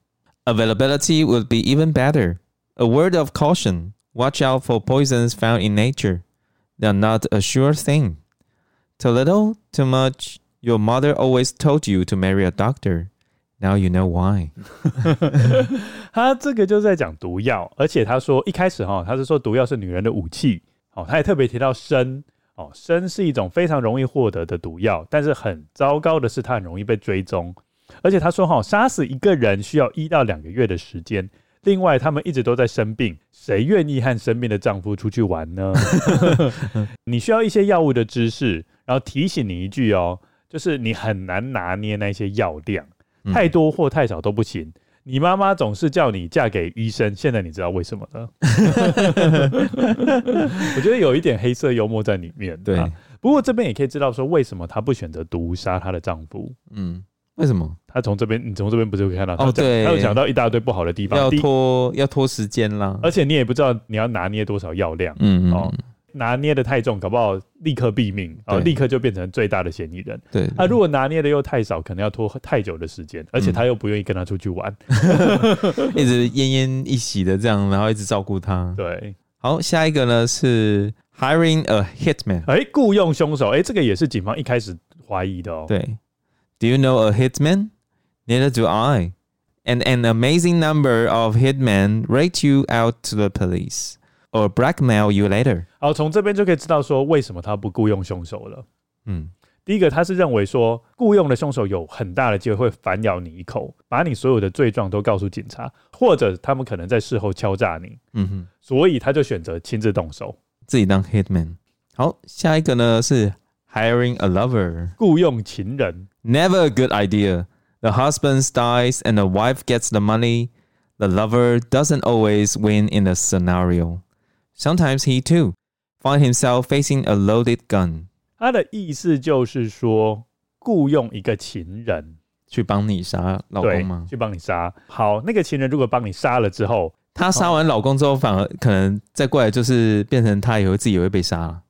Availability would be even better. A word of caution watch out for poisons found in nature. They're not a sure thing. Too little, too much, Your mother always told you to marry a doctor. Now you know why. (laughs) 他这个就是在讲毒药，而且他说一开始哈，他是说毒药是女人的武器。哦，他也特别提到砷。哦，砷是一种非常容易获得的毒药，但是很糟糕的是，它很容易被追踪。 而且他说哈，杀死一个人需要一到两个月的时间。另外，他们一直都在生病，谁愿意和生病的丈夫出去玩呢？(laughs) 你需要一些药物的知识，然后提醒你一句哦，就是你很难拿捏那些药量，太多或太少都不行。你妈妈总是叫你嫁给医生，现在你知道为什么了？(laughs) 我觉得有一点黑色幽默在里面。对，啊、不过这边也可以知道说，为什么她不选择毒杀她的丈夫？嗯。为什么？他从这边，你从这边不是会看到？哦，对，他有讲到一大堆不好的地方，要拖要拖时间啦，而且你也不知道你要拿捏多少药量，嗯嗯，哦，拿捏的太重，搞不好立刻毙命，哦，立刻就变成最大的嫌疑人。对，啊，如果拿捏的又太少，可能要拖太久的时间，而且他又不愿意跟他出去玩，(laughs) 一直奄奄一息的这样，然后一直照顾他。对，好，下一个呢是 hiring a hitman，哎，雇佣凶手，哎，这个也是警方一开始怀疑的哦。对 ，Do you know a hitman？Neither do I. And an amazing number of hitmen rate you out to the police or blackmail you later. 好，从这边就可以知道说为什么他不雇佣凶手了。嗯，第一个他是认为说雇佣的凶手有很大的机会会反咬你一口，把你所有的罪状都告诉警察，或者他们可能在事后敲诈你。嗯哼，所以他就选择亲自动手，自己当 hitman。好，下一个呢是 hiring a lover，雇佣情人。Never a good idea. The husband dies and the wife gets the money. The lover doesn't always win in the scenario. Sometimes he too find himself facing a loaded gun. 他的意思就是说，雇佣一个情人去帮你杀老公吗？去帮你杀。好，那个情人如果帮你杀了之后，他杀完老公之后，反而可能再过来就是变成他以后自己也会被杀。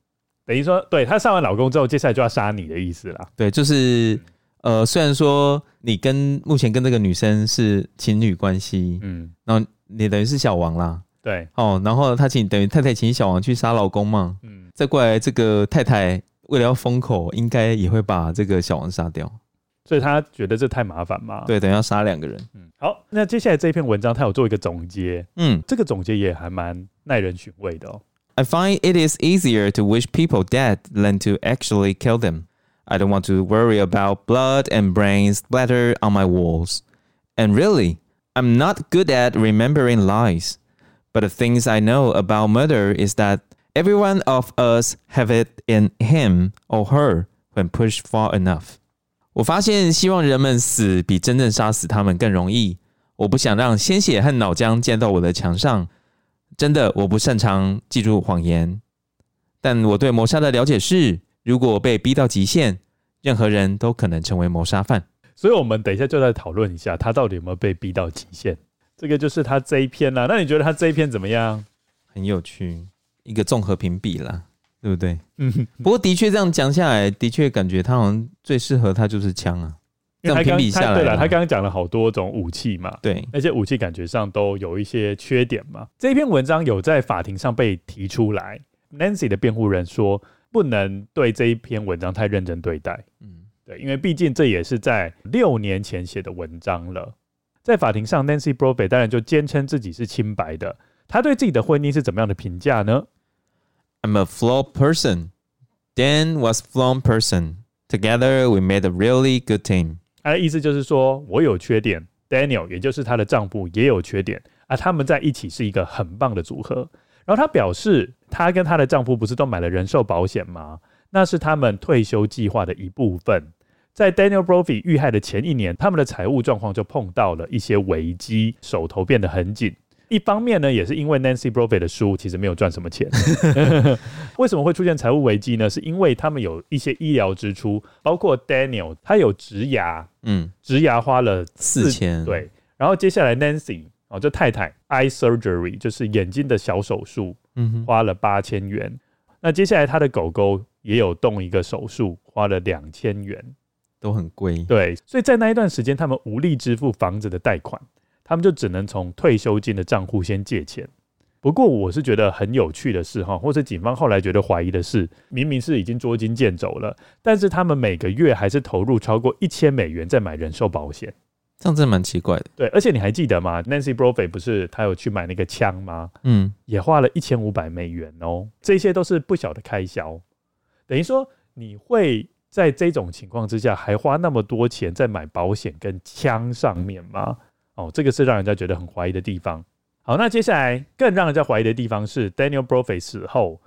等于说，对，她上完老公之后，接下来就要杀你的意思啦。对，就是。呃，虽然说你跟目前跟这个女生是情侣关系，嗯，然后你等于是小王啦，对，哦，然后他请等于太太请小王去杀老公嘛，嗯，再过来这个太太为了要封口，应该也会把这个小王杀掉，所以他觉得这太麻烦嘛，对，等于要杀两个人，嗯，好，那接下来这一篇文章他有做一个总结，嗯，这个总结也还蛮耐人寻味的哦。I find it is easier to wish people dead than to actually kill them. I don't want to worry about blood and brains splatter on my walls. And really, I'm not good at remembering lies. But the things I know about murder is that every one of us have it in him or her when pushed far enough. 我发现希望人们死比真正杀死他们更容易。我不想让鲜血和脑浆溅到我的墙上。 真的，我不擅长记住谎言。但我对谋杀的了解是。如果被逼到极限，任何人都可能成为谋杀犯。所以，我们等一下就来讨论一下，他到底有没有被逼到极限。这个就是他这一篇啦。那你觉得他这一篇怎么样？很有趣，一个综合评比啦，对不对？嗯。不过，的确这样讲下来，的确感觉他好像最适合他就是枪啊。这样评比下来，对了，他刚刚讲了好多种武器嘛，对，那些武器感觉上都有一些缺点嘛。这一篇文章有在法庭上被提出来，Nancy 的辩护人说。不能对这一篇文章太认真对待，嗯，对，因为毕竟这也是在六年前写的文章了。在法庭上，Nancy Brophy 当然就坚称自己是清白的。他对自己的婚姻是怎么样的评价呢？I'm a flawed person. Dan was flawed person. Together we made a really good team. 他的意思就是说我有缺点，Daniel 也就是她的丈夫也有缺点，啊他们在一起是一个很棒的组合。然后她表示，她跟她的丈夫不是都买了人寿保险吗？那是他们退休计划的一部分。在 Daniel Brophy 遇害的前一年，他们的财务状况就碰到了一些危机，手头变得很紧。一方面呢，也是因为 Nancy Brophy 的书其实没有赚什么钱。(laughs) 为什么会出现财务危机呢？是因为他们有一些医疗支出，包括 Daniel 他有植牙，嗯，植牙花了四千，对。然后接下来 Nancy。哦，这太太 eye surgery 就是眼睛的小手术，嗯，花了八千元。那接下来他的狗狗也有动一个手术，花了两千元，都很贵。对，所以在那一段时间，他们无力支付房子的贷款，他们就只能从退休金的账户先借钱。不过我是觉得很有趣的是哈，或者警方后来觉得怀疑的是，明明是已经捉襟见肘了，但是他们每个月还是投入超过一千美元在买人寿保险，这样真的蛮奇怪的。对，而且你还记得吗？Nancy Brophy 不是他有去买那个枪吗？嗯，也花了一千五百美元哦，这些都是不小的开销。等于说你会在这种情况之下还花那么多钱在买保险跟枪上面吗？哦，这个是让人家觉得很怀疑的地方。好，那接下来更让人家怀疑的地方是，Daniel Brophy 死后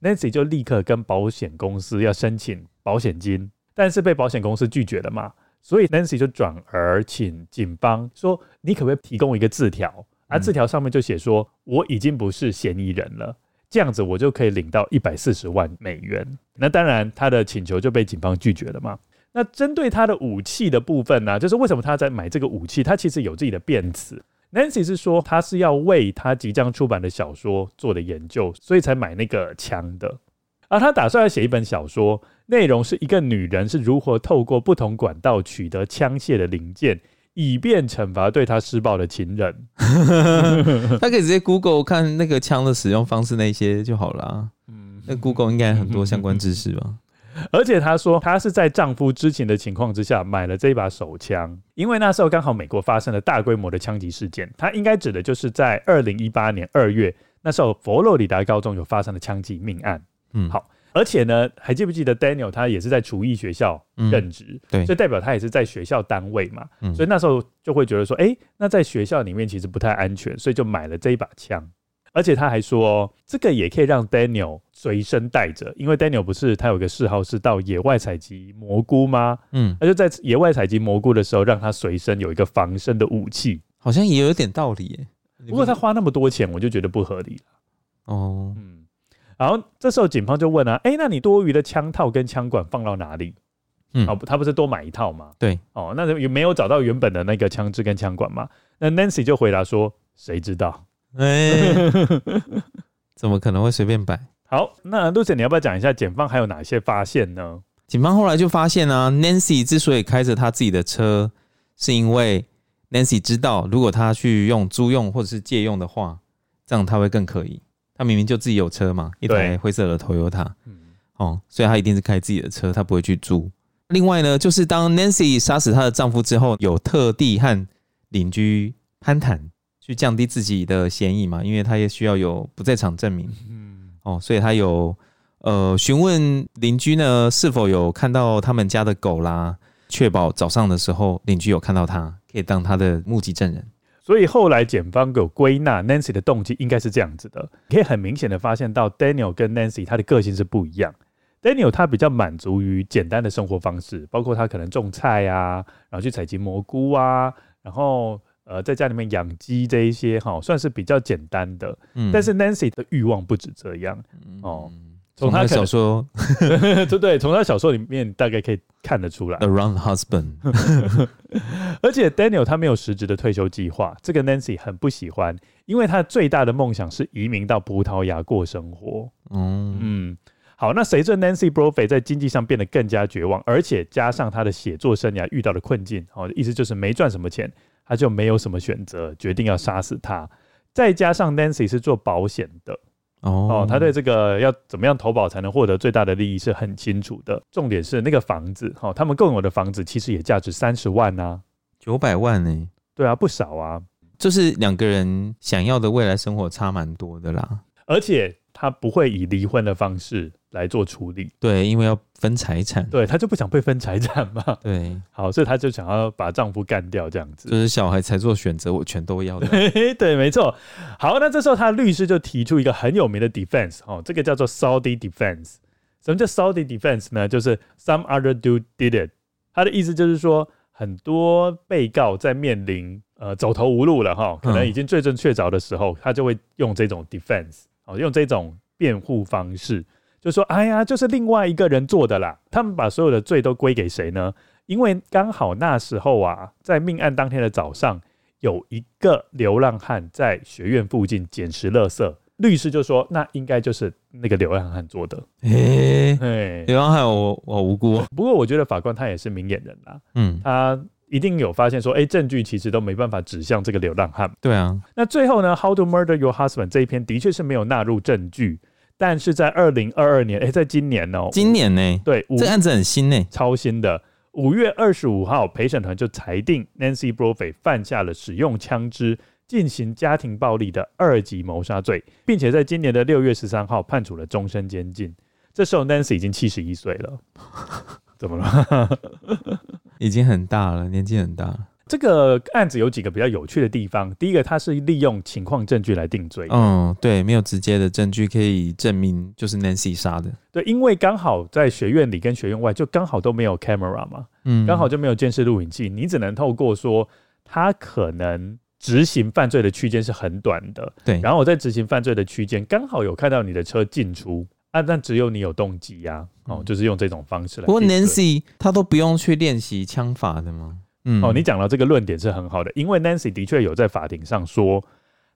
，Nancy 就立刻跟保险公司要申请保险金，但是被保险公司拒绝了嘛，所以 Nancy 就转而请警方说，你可不可以提供一个字条？而字条上面就写说，我已经不是嫌疑人了，这样子我就可以领到一百四十万美元。那当然，他的请求就被警方拒绝了嘛。那针对他的武器的部分呢、啊，就是为什么他在买这个武器？他其实有自己的辩词。Nancy 是说，他是要为他即将出版的小说做的研究，所以才买那个枪的。而他打算要写一本小说，内容是一个女人是如何透过不同管道取得枪械的零件，以便惩罚对他施暴的情人。(laughs) 他可以直接 Google 看那个枪的使用方式那些就好了。嗯，那 Google 应该很多相关知识吧。(laughs) 而且她说，她是在丈夫知情的情况之下买了这一把手枪，因为那时候刚好美国发生了大规模的枪击事件。她应该指的就是在二零一八年二月，那时候佛罗里达高中有发生的枪击命案。嗯，好，而且呢，还记不记得 Daniel 他也是在厨艺学校任职，嗯，对，所以代表他也是在学校单位嘛，嗯，所以那时候就会觉得说，哎，那在学校里面其实不太安全，所以就买了这一把枪。而且他还说，这个也可以让 Daniel 随身带着，因为 Daniel 不是他有个嗜好是到野外采集蘑菇吗？嗯，他就在野外采集蘑菇的时候，让他随身有一个防身的武器，好像也有点道理耶。不过他花那么多钱，我就觉得不合理了。哦，嗯，然后这时候警方就问啊，哎、欸，那你多余的枪套跟枪管放到哪里？嗯，哦，他不是多买一套吗？对，哦，那有没有找到原本的那个枪支跟枪管吗？那 Nancy 就回答说，谁知道？哎，(laughs) 怎么可能会随便摆？好，那 Lucien，你要不要讲一下检方还有哪些发现呢？警方后来就发现啊，Nancy 之所以开着他自己的车，是因为 Nancy 知道，如果她去用租用或者是借用的话，这样他会更可疑。他明明就自己有车嘛，一台灰色的 Toyota，哦，所以他一定是开自己的车，他不会去租。另外呢，就是当 Nancy 杀死她的丈夫之后，有特地和邻居攀谈。去降低自己的嫌疑嘛，因为他也需要有不在场证明。嗯，哦，所以他有呃询问邻居呢是否有看到他们家的狗啦，确保早上的时候邻居有看到他，可以当他的目击证人。所以后来检方有归纳 Nancy 的动机应该是这样子的，可以很明显的发现到 Daniel 跟 Nancy 他的个性是不一样。Daniel 他比较满足于简单的生活方式，包括他可能种菜啊，然后去采集蘑菇啊，然后。呃，在家里面养鸡这一些哈，算是比较简单的。嗯，但是 Nancy 的欲望不止这样哦。从他小说，(laughs) 对对，从他小说里面大概可以看得出来。Around Husband，(laughs) 而且 Daniel 他没有实质的退休计划，这个 Nancy 很不喜欢，因为他最大的梦想是移民到葡萄牙过生活。嗯嗯，好，那随着 Nancy Brophy 在经济上变得更加绝望，而且加上他的写作生涯遇到的困境，哦，意思就是没赚什么钱。他就没有什么选择，决定要杀死他。再加上 Nancy 是做保险的哦，他对这个要怎么样投保才能获得最大的利益是很清楚的。重点是那个房子，哦，他们共有的房子其实也价值三十万啊，九百万呢、欸？对啊，不少啊。就是两个人想要的未来生活差蛮多的啦，而且他不会以离婚的方式。来做处理，对，因为要分财产，对，她就不想被分财产嘛，(laughs) 对，好，所以她就想要把丈夫干掉，这样子，就是小孩才做选择，我全都要的，(laughs) 对，没错。好，那这时候他的律师就提出一个很有名的 defense，哦，这个叫做 Saudi defense。什么叫 Saudi defense 呢？就是 some other dude did it。他的意思就是说，很多被告在面临呃走投无路了哈，可能已经罪证确凿的时候，他就会用这种 defense，哦，用这种辩护方式。就说：“哎呀，就是另外一个人做的啦。他们把所有的罪都归给谁呢？因为刚好那时候啊，在命案当天的早上，有一个流浪汉在学院附近捡拾垃圾。律师就说，那应该就是那个流浪汉做的。哎，流浪汉我我无辜。不过我觉得法官他也是明眼人啦。嗯，他一定有发现说，哎，证据其实都没办法指向这个流浪汉。对啊，那最后呢，How to Murder Your Husband 这一篇的确是没有纳入证据，但是在二零二二年，哎，在今年哦，今年呢，对，这个案子很新呢，超新的。五月二十五号，陪审团就裁定 Nancy Brophy 犯下了使用枪支进行家庭暴力的二级谋杀罪，并且在今年的六月十三号判处了终身监禁。这时候 Nancy 已经七十一岁了，(laughs) 怎么了？已经很大了，年纪很大了。这个案子有几个比较有趣的地方。第一个，它是利用情况证据来定罪。嗯，对，没有直接的证据可以证明就是 Nancy 杀的。对，因为刚好在学院里跟学院外就刚好都没有 camera 嘛，嗯，刚好就没有监视录影器，你只能透过说他可能执行犯罪的区间是很短的，对。然后我在执行犯罪的区间刚好有看到你的车进出啊，但只有你有动机呀，哦，就是用这种方式来。不过 Nancy 她都不用去练习枪法的吗？嗯，哦，你讲到这个论点是很好的，因为 Nancy 的确有在法庭上说，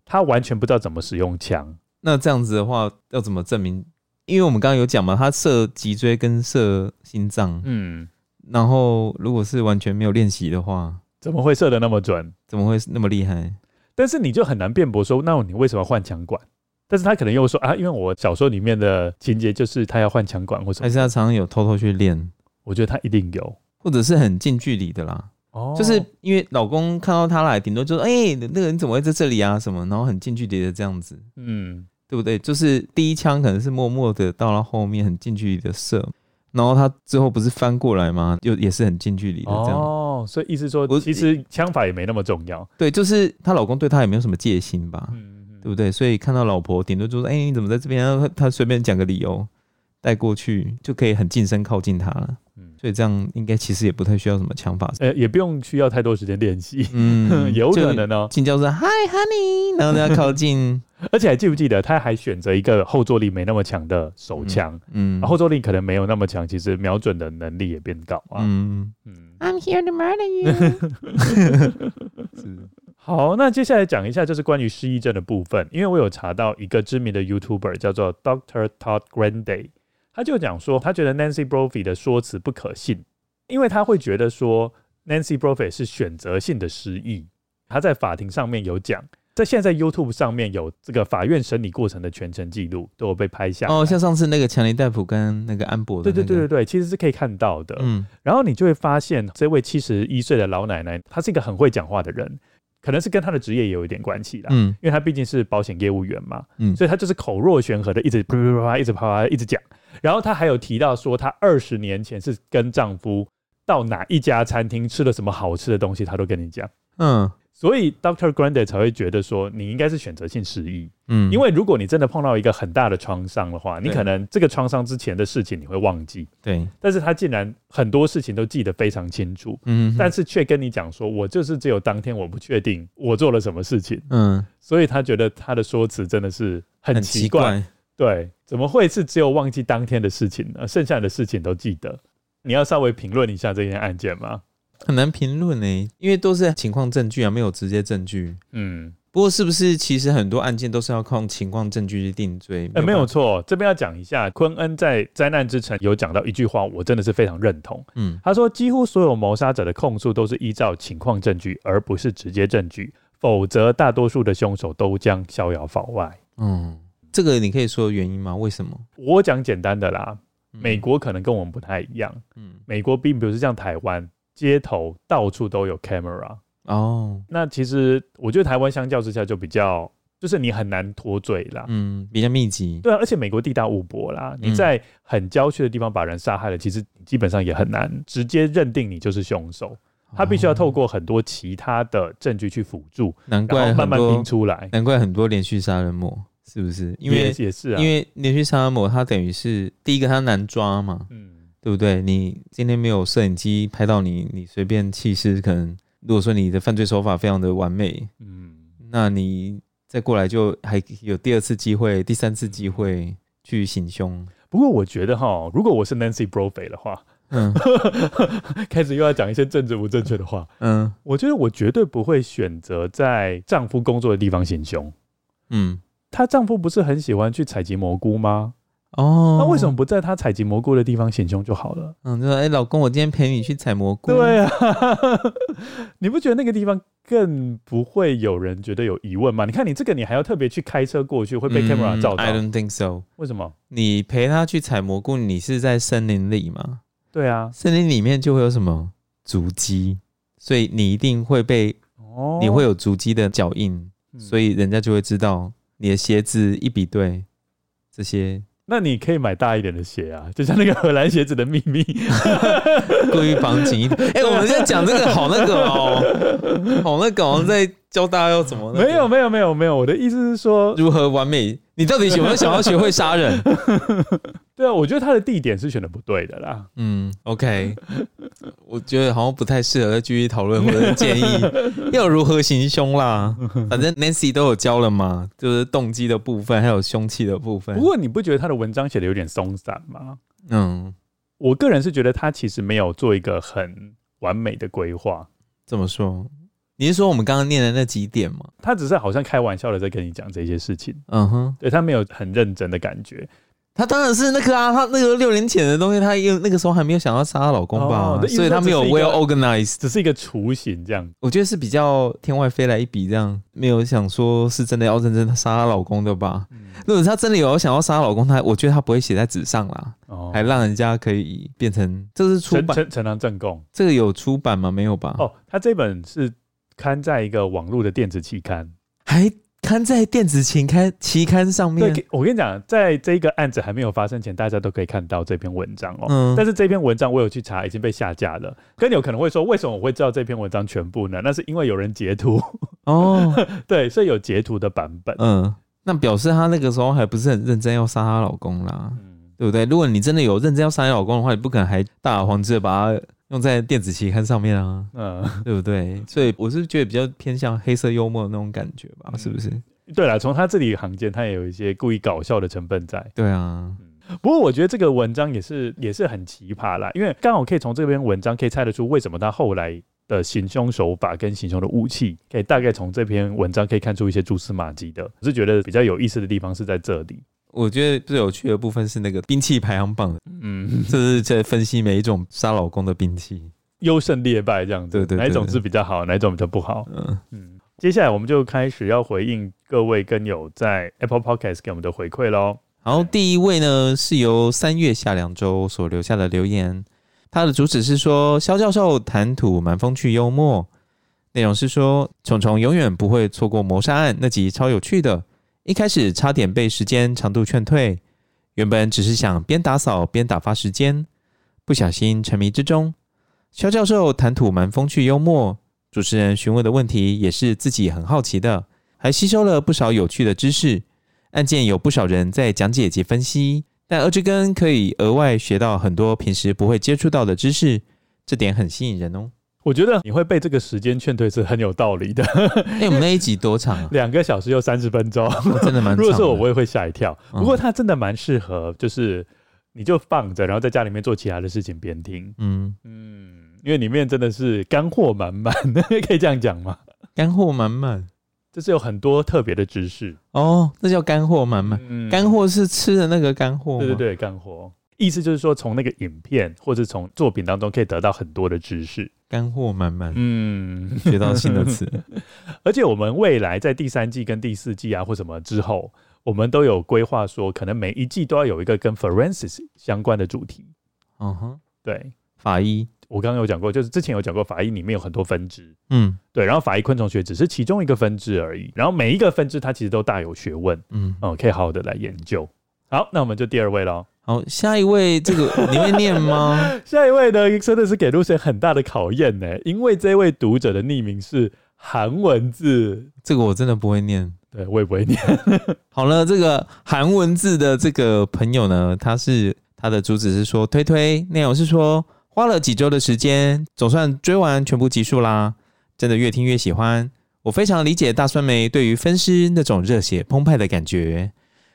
她完全不知道怎么使用枪。那这样子的话，要怎么证明？因为我们刚刚有讲嘛，他射脊椎跟射心脏，嗯，然后如果是完全没有练习的话，怎么会射得那么准？怎么会那么厉害？但是你就很难辩驳说，那你为什么要换枪管？但是他可能又说啊，因为我小说里面的情节就是他要换枪管，或者还是他常常有偷偷去练？我觉得他一定有，或者是很近距离的啦。哦就是因为老公看到他来，顶多就说：“哎、欸，那个人怎么会在这里啊？什么？”然后很近距离的这样子，嗯，对不对？就是第一枪可能是默默的到了后面很近距离的射，然后他之后不是翻过来吗？又也是很近距离的这样。哦，所以意思说，其实枪法也没那么重要。对，就是她老公对她也没有什么戒心吧？嗯，对不对？所以看到老婆顶多就说：“哎、你怎么在这边？”他随便讲个理由带过去，就可以很近身靠近他了。所以这样应该其实也不太需要什么枪法，呃，也不用需要太多时间练习，嗯，(laughs) 有可能哦。进教室，Hi Honey，然后呢靠近，(laughs) 而且还记不记得他还选择一个后坐力没那么强的手枪，嗯，后坐力可能没有那么强，其实瞄准的能力也变高啊，嗯嗯。I'm here to murder you。(laughs) 是。好，那接下来讲一下就是关于失忆症的部分，因为我有查到一个知名的 YouTuber 叫做 Doctor Todd Grande。他就讲说，他觉得 Nancy Brophy 的说辞不可信，因为他会觉得说 Nancy Brophy 是选择性的失忆。他在法庭上面有讲，在现在 YouTube 上面有这个法院审理过程的全程记录都有被拍下。哦，像上次那个强尼戴普跟那个安博的、那个，对对对对对，其实是可以看到的。嗯，然后你就会发现，这位七十一岁的老奶奶，她是一个很会讲话的人。可能是跟他的职业也有一点关系啦，嗯，因为他毕竟是保险业务员嘛，嗯，所以他就是口若悬河的一直啪啪啪一直啪啪一直讲，然后她还有提到说，她二十年前是跟丈夫到哪一家餐厅吃了什么好吃的东西，她都跟你讲，嗯。所以 Doctor Grande 才会觉得说，你应该是选择性失忆，嗯，因为如果你真的碰到一个很大的创伤的话，你可能这个创伤之前的事情你会忘记，对。但是他竟然很多事情都记得非常清楚，嗯，但是却跟你讲说，我就是只有当天我不确定我做了什么事情，嗯，所以他觉得他的说辞真的是很奇怪，很奇怪，对，怎么会是只有忘记当天的事情呢？剩下的事情都记得？你要稍微评论一下这件案件吗？很难评论呢，因为都是情况证据啊，没有直接证据。嗯，不过是不是其实很多案件都是要靠情况证据去定罪？呃，没有错，这边要讲一下，昆恩在《灾难之城》有讲到一句话，我真的是非常认同。嗯，他说几乎所有谋杀者的控诉都是依照情况证据，而不是直接证据，否则大多数的凶手都将逍遥法外。嗯，这个你可以说原因吗？为什么？我讲简单的啦，美国可能跟我们不太一样。嗯，美国并不是像台湾。街头到处都有 camera 哦，那其实我觉得台湾相较之下就比较，就是你很难脱罪啦，嗯，比较密集，对啊，而且美国地大物博啦，你在很郊区的地方把人杀害了，其实基本上也很难直接认定你就是凶手，他必须要透过很多其他的证据去辅助，难怪慢慢拼出来，难怪很多连续杀人魔是不是？因为也是啊，因为连续杀人魔他等于是第一个他难抓嘛，嗯。对不对？你今天没有摄影机拍到你，你随便弃尸，可能如果说你的犯罪手法非常的完美，嗯，那你再过来就还有第二次机会、第三次机会去行凶。不过我觉得哈，如果我是 Nancy Brophy 的话，嗯，(laughs) 开始又要讲一些政治不正确的话，嗯，我觉得我绝对不会选择在丈夫工作的地方行凶。嗯，她丈夫不是很喜欢去采集蘑菇吗？哦，那为什么不在她采集蘑菇的地方行凶就好了？嗯，就说哎、欸，老公，我今天陪你去采蘑菇。对啊，(laughs) 你不觉得那个地方更不会有人觉得有疑问吗？你看你这个，你还要特别去开车过去，会被 camera 照到。嗯、I don't think so。为什么？你陪他去采蘑菇，你是在森林里吗？对啊，森林里面就会有什么足迹，所以你一定会被，哦，你会有足迹的脚印，嗯，所以人家就会知道你的鞋子一比对这些。那你可以买大一点的鞋啊，就像那个荷兰鞋子的秘密，(laughs) 故意绑紧一点。(laughs) 哎、欸，我们在讲这个好那个哦，好那个好像在教大家要怎么、那个。没有没有没有没有，我的意思是说如何完美。你到底有没有想要学会杀人？(laughs) 对啊，我觉得他的地点是选的不对的啦。嗯，OK，我觉得好像不太适合再继续讨论或者建议 (laughs) 要如何行凶啦。反正 Nancy 都有教了嘛，就是动机的部分还有凶器的部分。不过你不觉得他的文章写的有点松散吗？嗯，我个人是觉得他其实没有做一个很完美的规划。怎么说？你是说我们刚刚念的那几点吗？他只是好像开玩笑的在跟你讲这些事情，嗯哼，对，他没有很认真的感觉。他当然是那个啊，她那个六年前的东西，他又那个时候还没有想要杀她老公吧，哦，所以她没有 well organized，只是一个雏形这样。我觉得是比较天外飞来一笔这样，没有想说是真的要认真杀她老公的吧？嗯，如果她真的有想要杀她老公，她我觉得她不会写在纸上啦，哦，还让人家可以变成这是出版呈呈堂证供，这个有出版吗？没有吧？哦，他这本是。刊在一个网络的电子期刊，还刊在电子期刊期刊上面。对，我跟你讲，在这个案子还没有发生前，大家都可以看到这篇文章哦。嗯。但是这篇文章我有去查，已经被下架了。跟你有可能会说，为什么我会知道这篇文章全部呢？那是因为有人截图哦。(laughs) 对，所以有截图的版本。嗯，那表示他那个时候还不是很认真要杀她老公啦，嗯，对不对？如果你真的有认真要杀你老公的话，你不可能还大而化之的把他。用在电子期刊上面啊，嗯，对不对？所以我是觉得比较偏向黑色幽默的那种感觉吧，是不是？对了，从他这里行间，他也有一些故意搞笑的成分在。对啊，嗯，不过我觉得这个文章也是也是很奇葩啦，因为刚好可以从这篇文章可以猜得出为什么他后来的行凶手法跟行凶的武器，可以大概从这篇文章可以看出一些蛛丝马迹的。我是觉得比较有意思的地方是在这里。我觉得最有趣的部分是那个兵器排行榜，嗯，这是在分析每一种杀老公的兵器，优胜劣败这样子，对对，对，哪一种是比较好，哪一种比较不好？嗯嗯。接下来我们就开始要回应各位跟友在 Apple Podcast 给我们的回馈喽。好，第一位呢是由三月下两周所留下的留言，他的主旨是说萧教授谈吐蛮风趣幽默，内容是说虫虫永远不会错过谋杀案那集超有趣的。一开始差点被时间长度劝退，原本只是想边打扫边打发时间，不小心沉迷之中。肖教授谈吐蛮风趣幽默，主持人询问的问题也是自己很好奇的，还吸收了不少有趣的知识。案件有不少人在讲解及分析，但恶之根可以额外学到很多平时不会接触到的知识，这点很吸引人哦。我觉得你会被这个时间劝退是很有道理的。(laughs) 哎、欸，我们那一集多长啊？(laughs) 两个小时又三十分钟，真的蛮长。如果是我，我也会吓一跳。不过它真的蛮适合，就是你就放着，然后在家里面做其他的事情边听。嗯嗯，因为里面真的是干货满满，(laughs) 可以这样讲吗？干货满满，就是有很多特别的知识哦。这叫干货满满。嗯，干货是吃的那个干货。对对对，干货。意思就是说，从那个影片或者从作品当中可以得到很多的知识，干货满满。嗯，学到新的词。(laughs) 而且我们未来在第三季跟第四季啊，或什么之后，我们都有规划说，可能每一季都要有一个跟 forensics 相关的主题。嗯哼，对，法医，我刚刚有讲过，就是之前有讲过，法医里面有很多分支。嗯，对，然后法医昆虫学只是其中一个分支而已，然后每一个分支它其实都大有学问。嗯，哦，可以好好的来研究。好，那我们就第二位喽。好，下一位，这个 (laughs) 你会念吗？下一位呢，真的是给 Lucien 很大的考验呢，因为这位读者的匿名是韩文字，这个我真的不会念，对，我也不会念。(laughs) 好了，这个韩文字的这个朋友呢，他是他的主旨是说推推，内容是说花了几周的时间，总算追完全部集数啦，真的越听越喜欢。我非常理解大酸梅对于分尸那种热血澎湃的感觉，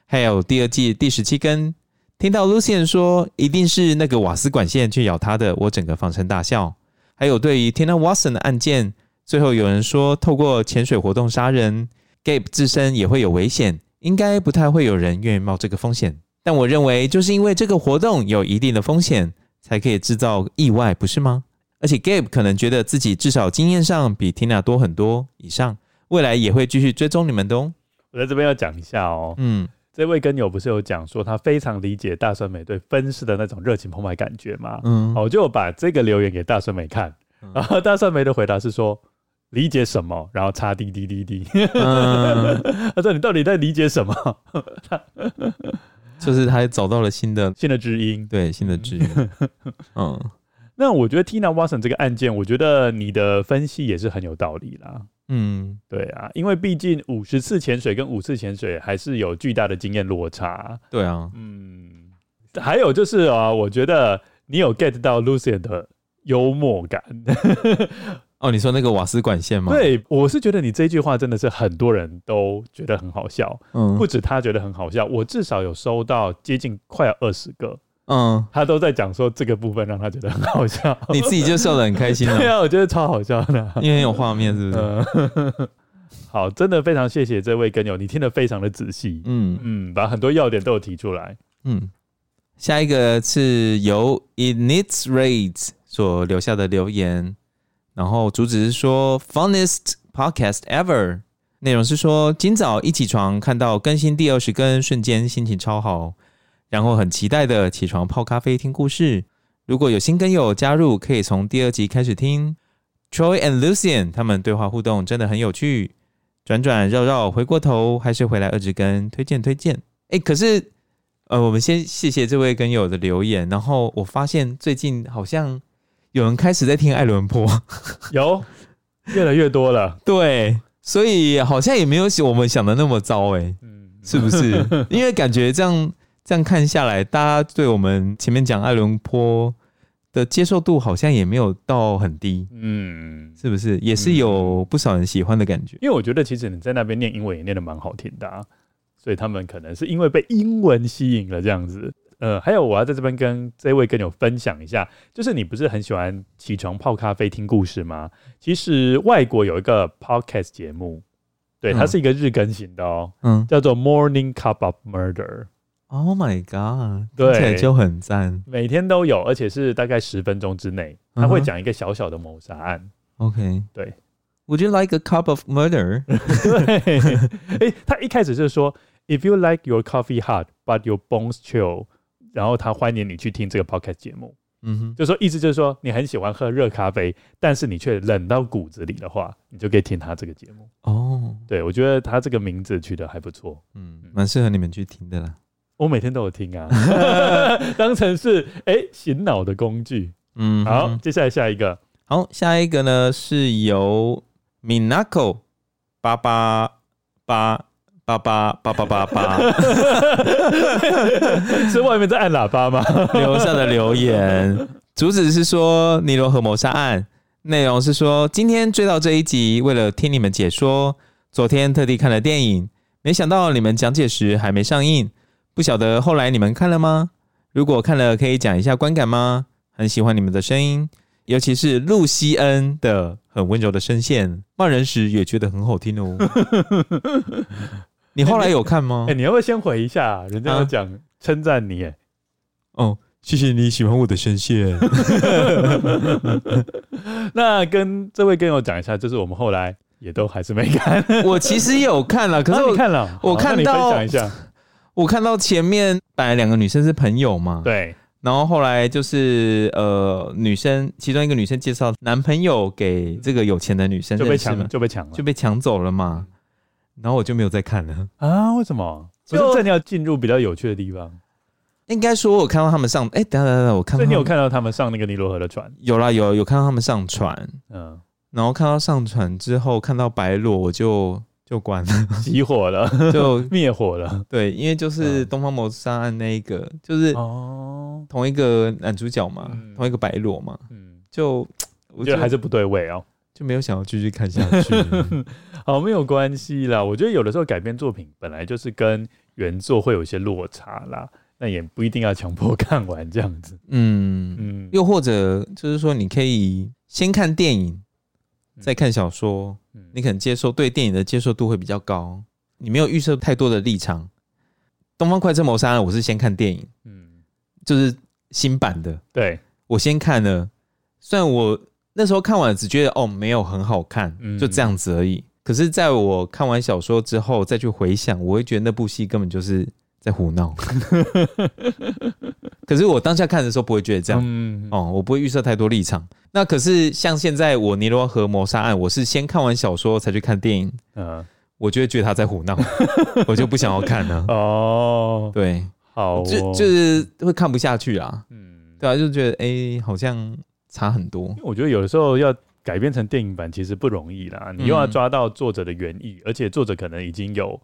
还有第二季第十七根。听到 Lucian 说一定是那个瓦斯管线去咬他的，我整个放声大笑。还有对于 Tina Watson 的案件，最后有人说透过潜水活动杀人，Gabe 自身也会有危险，应该不太会有人愿意冒这个风险。但我认为就是因为这个活动有一定的风险，才可以制造意外，不是吗？而且 Gabe 可能觉得自己至少经验上比 Tina 多很多以上，未来也会继续追踪你们的哦。我在这边要讲一下哦，嗯，这位跟友不是有讲说他非常理解大酸美对分尸的那种热情澎湃感觉吗？嗯，我就把这个留言给大酸美看，然后大酸梅的回答是说理解什么，然后叉滴滴滴滴，嗯、(laughs) 他说你到底在理解什么？(laughs) 就是他找到了新的新的知音，对，新的知音，(laughs) 嗯。那我觉得 Tina Watson 这个案件，我觉得你的分析也是很有道理啦。嗯，对啊，因为毕竟五十次潜水跟五次潜水还是有巨大的经验落差。对啊，嗯，还有就是啊，我觉得你有 get 到 Lucian 的幽默感。(laughs) 哦，你说那个瓦斯管线吗？对，我是觉得你这句话真的是很多人都觉得很好笑。嗯，不止他觉得很好笑，我至少有收到接近快要二十个。嗯，他都在讲说这个部分让他觉得很好笑，你自己就笑得很开心了。(laughs) 对啊，我觉得超好笑的，因为很有画面，是不是？嗯、(laughs) 好，真的非常谢谢这位跟友，你听得非常的仔细，嗯嗯，把很多要点都有提出来。嗯，下一个是由 Initsrate 所留下的留言，然后主旨是说 Funnest Podcast Ever，内容是说今早一起床看到更新第二十更，瞬间心情超好。然后很期待的起床泡咖啡听故事。如果有新跟友加入，可以从第二集开始听。Troy and Lucian 他们对话互动真的很有趣。转转绕绕回过头，还是回来二直跟推荐推荐。哎，可是呃，我们先谢谢这位跟友的留言。然后我发现最近好像有人开始在听艾伦坡，(laughs) 有越来越多了。对，所以好像也没有我们想的那么糟哎，嗯，是不是？(laughs) 因为感觉这样。这样看下来，大家对我们前面讲爱伦坡的接受度好像也没有到很低，嗯，是不是？也是有不少人喜欢的感觉。因为我觉得其实你在那边念英文也念得蛮好听的啊，所以他们可能是因为被英文吸引了这样子。呃，还有我要在这边跟这位跟友分享一下，就是你不是很喜欢起床泡咖啡听故事吗？其实外国有一个 podcast 节目，对，它是一个日更型的哦，嗯，叫做 Morning Cup of Murder。Oh my god！对，听起来就很赞。每天都有，而且是大概十分钟之内，他会讲一个小小的谋杀案。OK，对。Would you like a cup of murder？(laughs) 对。哎，他一开始就是说，If you like your coffee hot but your bones chill，然后他欢迎你去听这个 podcast 节目。嗯哼，就说意思就是说，你很喜欢喝热咖啡，但是你却冷到骨子里的话，你就可以听他这个节目。哦，对，我觉得他这个名字取得还不错。嗯，蛮适合你们去听的啦。我每天都有听啊，(laughs) 当成是哎醒脑的工具。嗯，好，接下来下一个，好，下一个呢是由 Minako 八八八八八八八八八，(laughs) 是外面在按喇叭吗？(laughs) 留下的留言，主旨是说尼罗河谋杀案，内容是说今天追到这一集，为了听你们解说，昨天特地看了电影，没想到你们讲解时还没上映。不晓得后来你们看了吗？如果看了，可以讲一下观感吗？很喜欢你们的声音，尤其是露西恩的很温柔的声线，骂人时也觉得很好听哦。(laughs) 你后来有看吗？哎、欸，你要不要先回一下？人家要讲称赞你，哎，哦，谢谢你喜欢我的声线。(laughs) 那跟这位跟友讲一下，就是我们后来也都还是没看。我其实有看了，可是我、啊、看了，我看到讲一下。我看到前面本来两个女生是朋友嘛，对，然后后来就是呃女生其中一个女生介绍男朋友给这个有钱的女生，就被抢了，就被抢了，就被抢走了嘛，然后我就没有再看了啊？为什么？不是正要进入比较有趣的地方？应该说我看到他们上，哎，等下等下，我看到，所以你有看到他们上那个尼罗河的船？有啦，有有看到他们上船，嗯，然后看到上船之后看到白裸，我就。就关了，(laughs) 熄火了，就 (laughs) 灭火了。对，因为就是东方谋杀案那一个，就是同一个男主角嘛，同一个白裸嘛。嗯，就我觉得还是不对味哦，就没有想要继续看下去。(laughs) 好，没有关系啦。我觉得有的时候改编作品本来就是跟原作会有一些落差啦，那也不一定要强迫看完这样子。嗯嗯，又或者就是说，你可以先看电影。再看小说，你可能接受对电影的接受度会比较高，你没有预设太多的立场。东方快车谋杀案》，我是先看电影，嗯，就是新版的，对，我先看了。虽然我那时候看完只觉得哦，没有很好看，嗯。就这样子而已。可是在我看完小说之后再去回想，我会觉得那部戏根本就是在胡闹。(laughs) 可是我当下看的时候不会觉得这样，嗯，哦，我不会预设太多立场。那可是像现在我《尼罗河谋杀案》，我是先看完小说才去看电影，嗯，我就会觉得他在胡闹，(laughs) 我就不想要看了。哦，对，好哦，就就是会看不下去啊。嗯，对啊，就觉得哎、欸，好像差很多。我觉得有的时候要改编成电影版其实不容易啦，你又要抓到作者的原意，嗯、而且作者可能已经有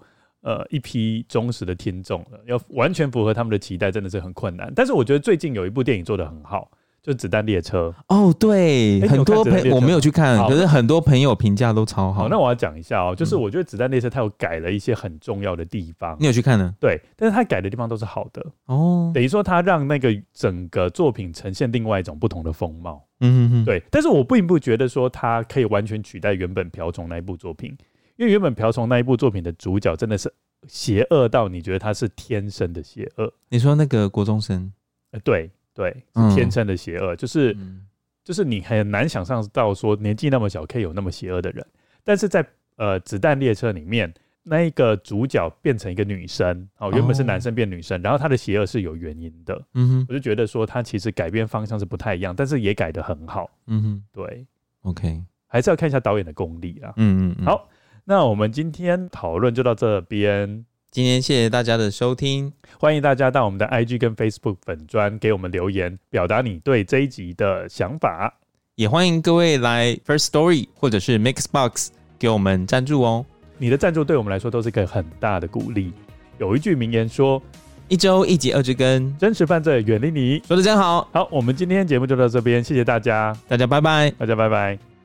呃一批忠实的听众了，要完全符合他们的期待，真的是很困难。但是我觉得最近有一部电影做的很好。就子弹列车哦，对，欸、很多朋友我没有去看，可是很多朋友评价都超好。好，那我要讲一下哦、喔，就是我觉得子弹列车它有改了一些很重要的地方。你有去看呢？对，但是它改的地方都是好的哦，等于说它让那个整个作品呈现另外一种不同的风貌。嗯哼哼，对。但是我并不觉得说它可以完全取代原本瓢虫那一部作品，因为原本瓢虫那一部作品的主角真的是邪恶到你觉得他是天生的邪恶。你说那个国中生？呃，对。对，是天生的邪恶，嗯、就是、嗯、就是你很难想象到说年纪那么小可以有那么邪恶的人，但是在呃子弹列车里面，那一个主角变成一个女生，哦，原本是男生变女生，哦、然后他的邪恶是有原因的，嗯哼，我就觉得说他其实改变方向是不太一样，但是也改得很好，嗯哼，对，OK，还是要看一下导演的功力啦，嗯嗯，嗯，好，那我们今天讨论就到这边。今天谢谢大家的收听，欢迎大家到我们的 IG 跟 Facebook 粉专给我们留言，表达你对这一集的想法。也欢迎各位来 First Story 或者是 Mixbox 给我们赞助哦。你的赞助对我们来说都是一个很大的鼓励。有一句名言说：“一周一集二之根，真实犯罪远离你。”说得真好。好，我们今天节目就到这边，谢谢大家，大家拜拜，大家拜拜。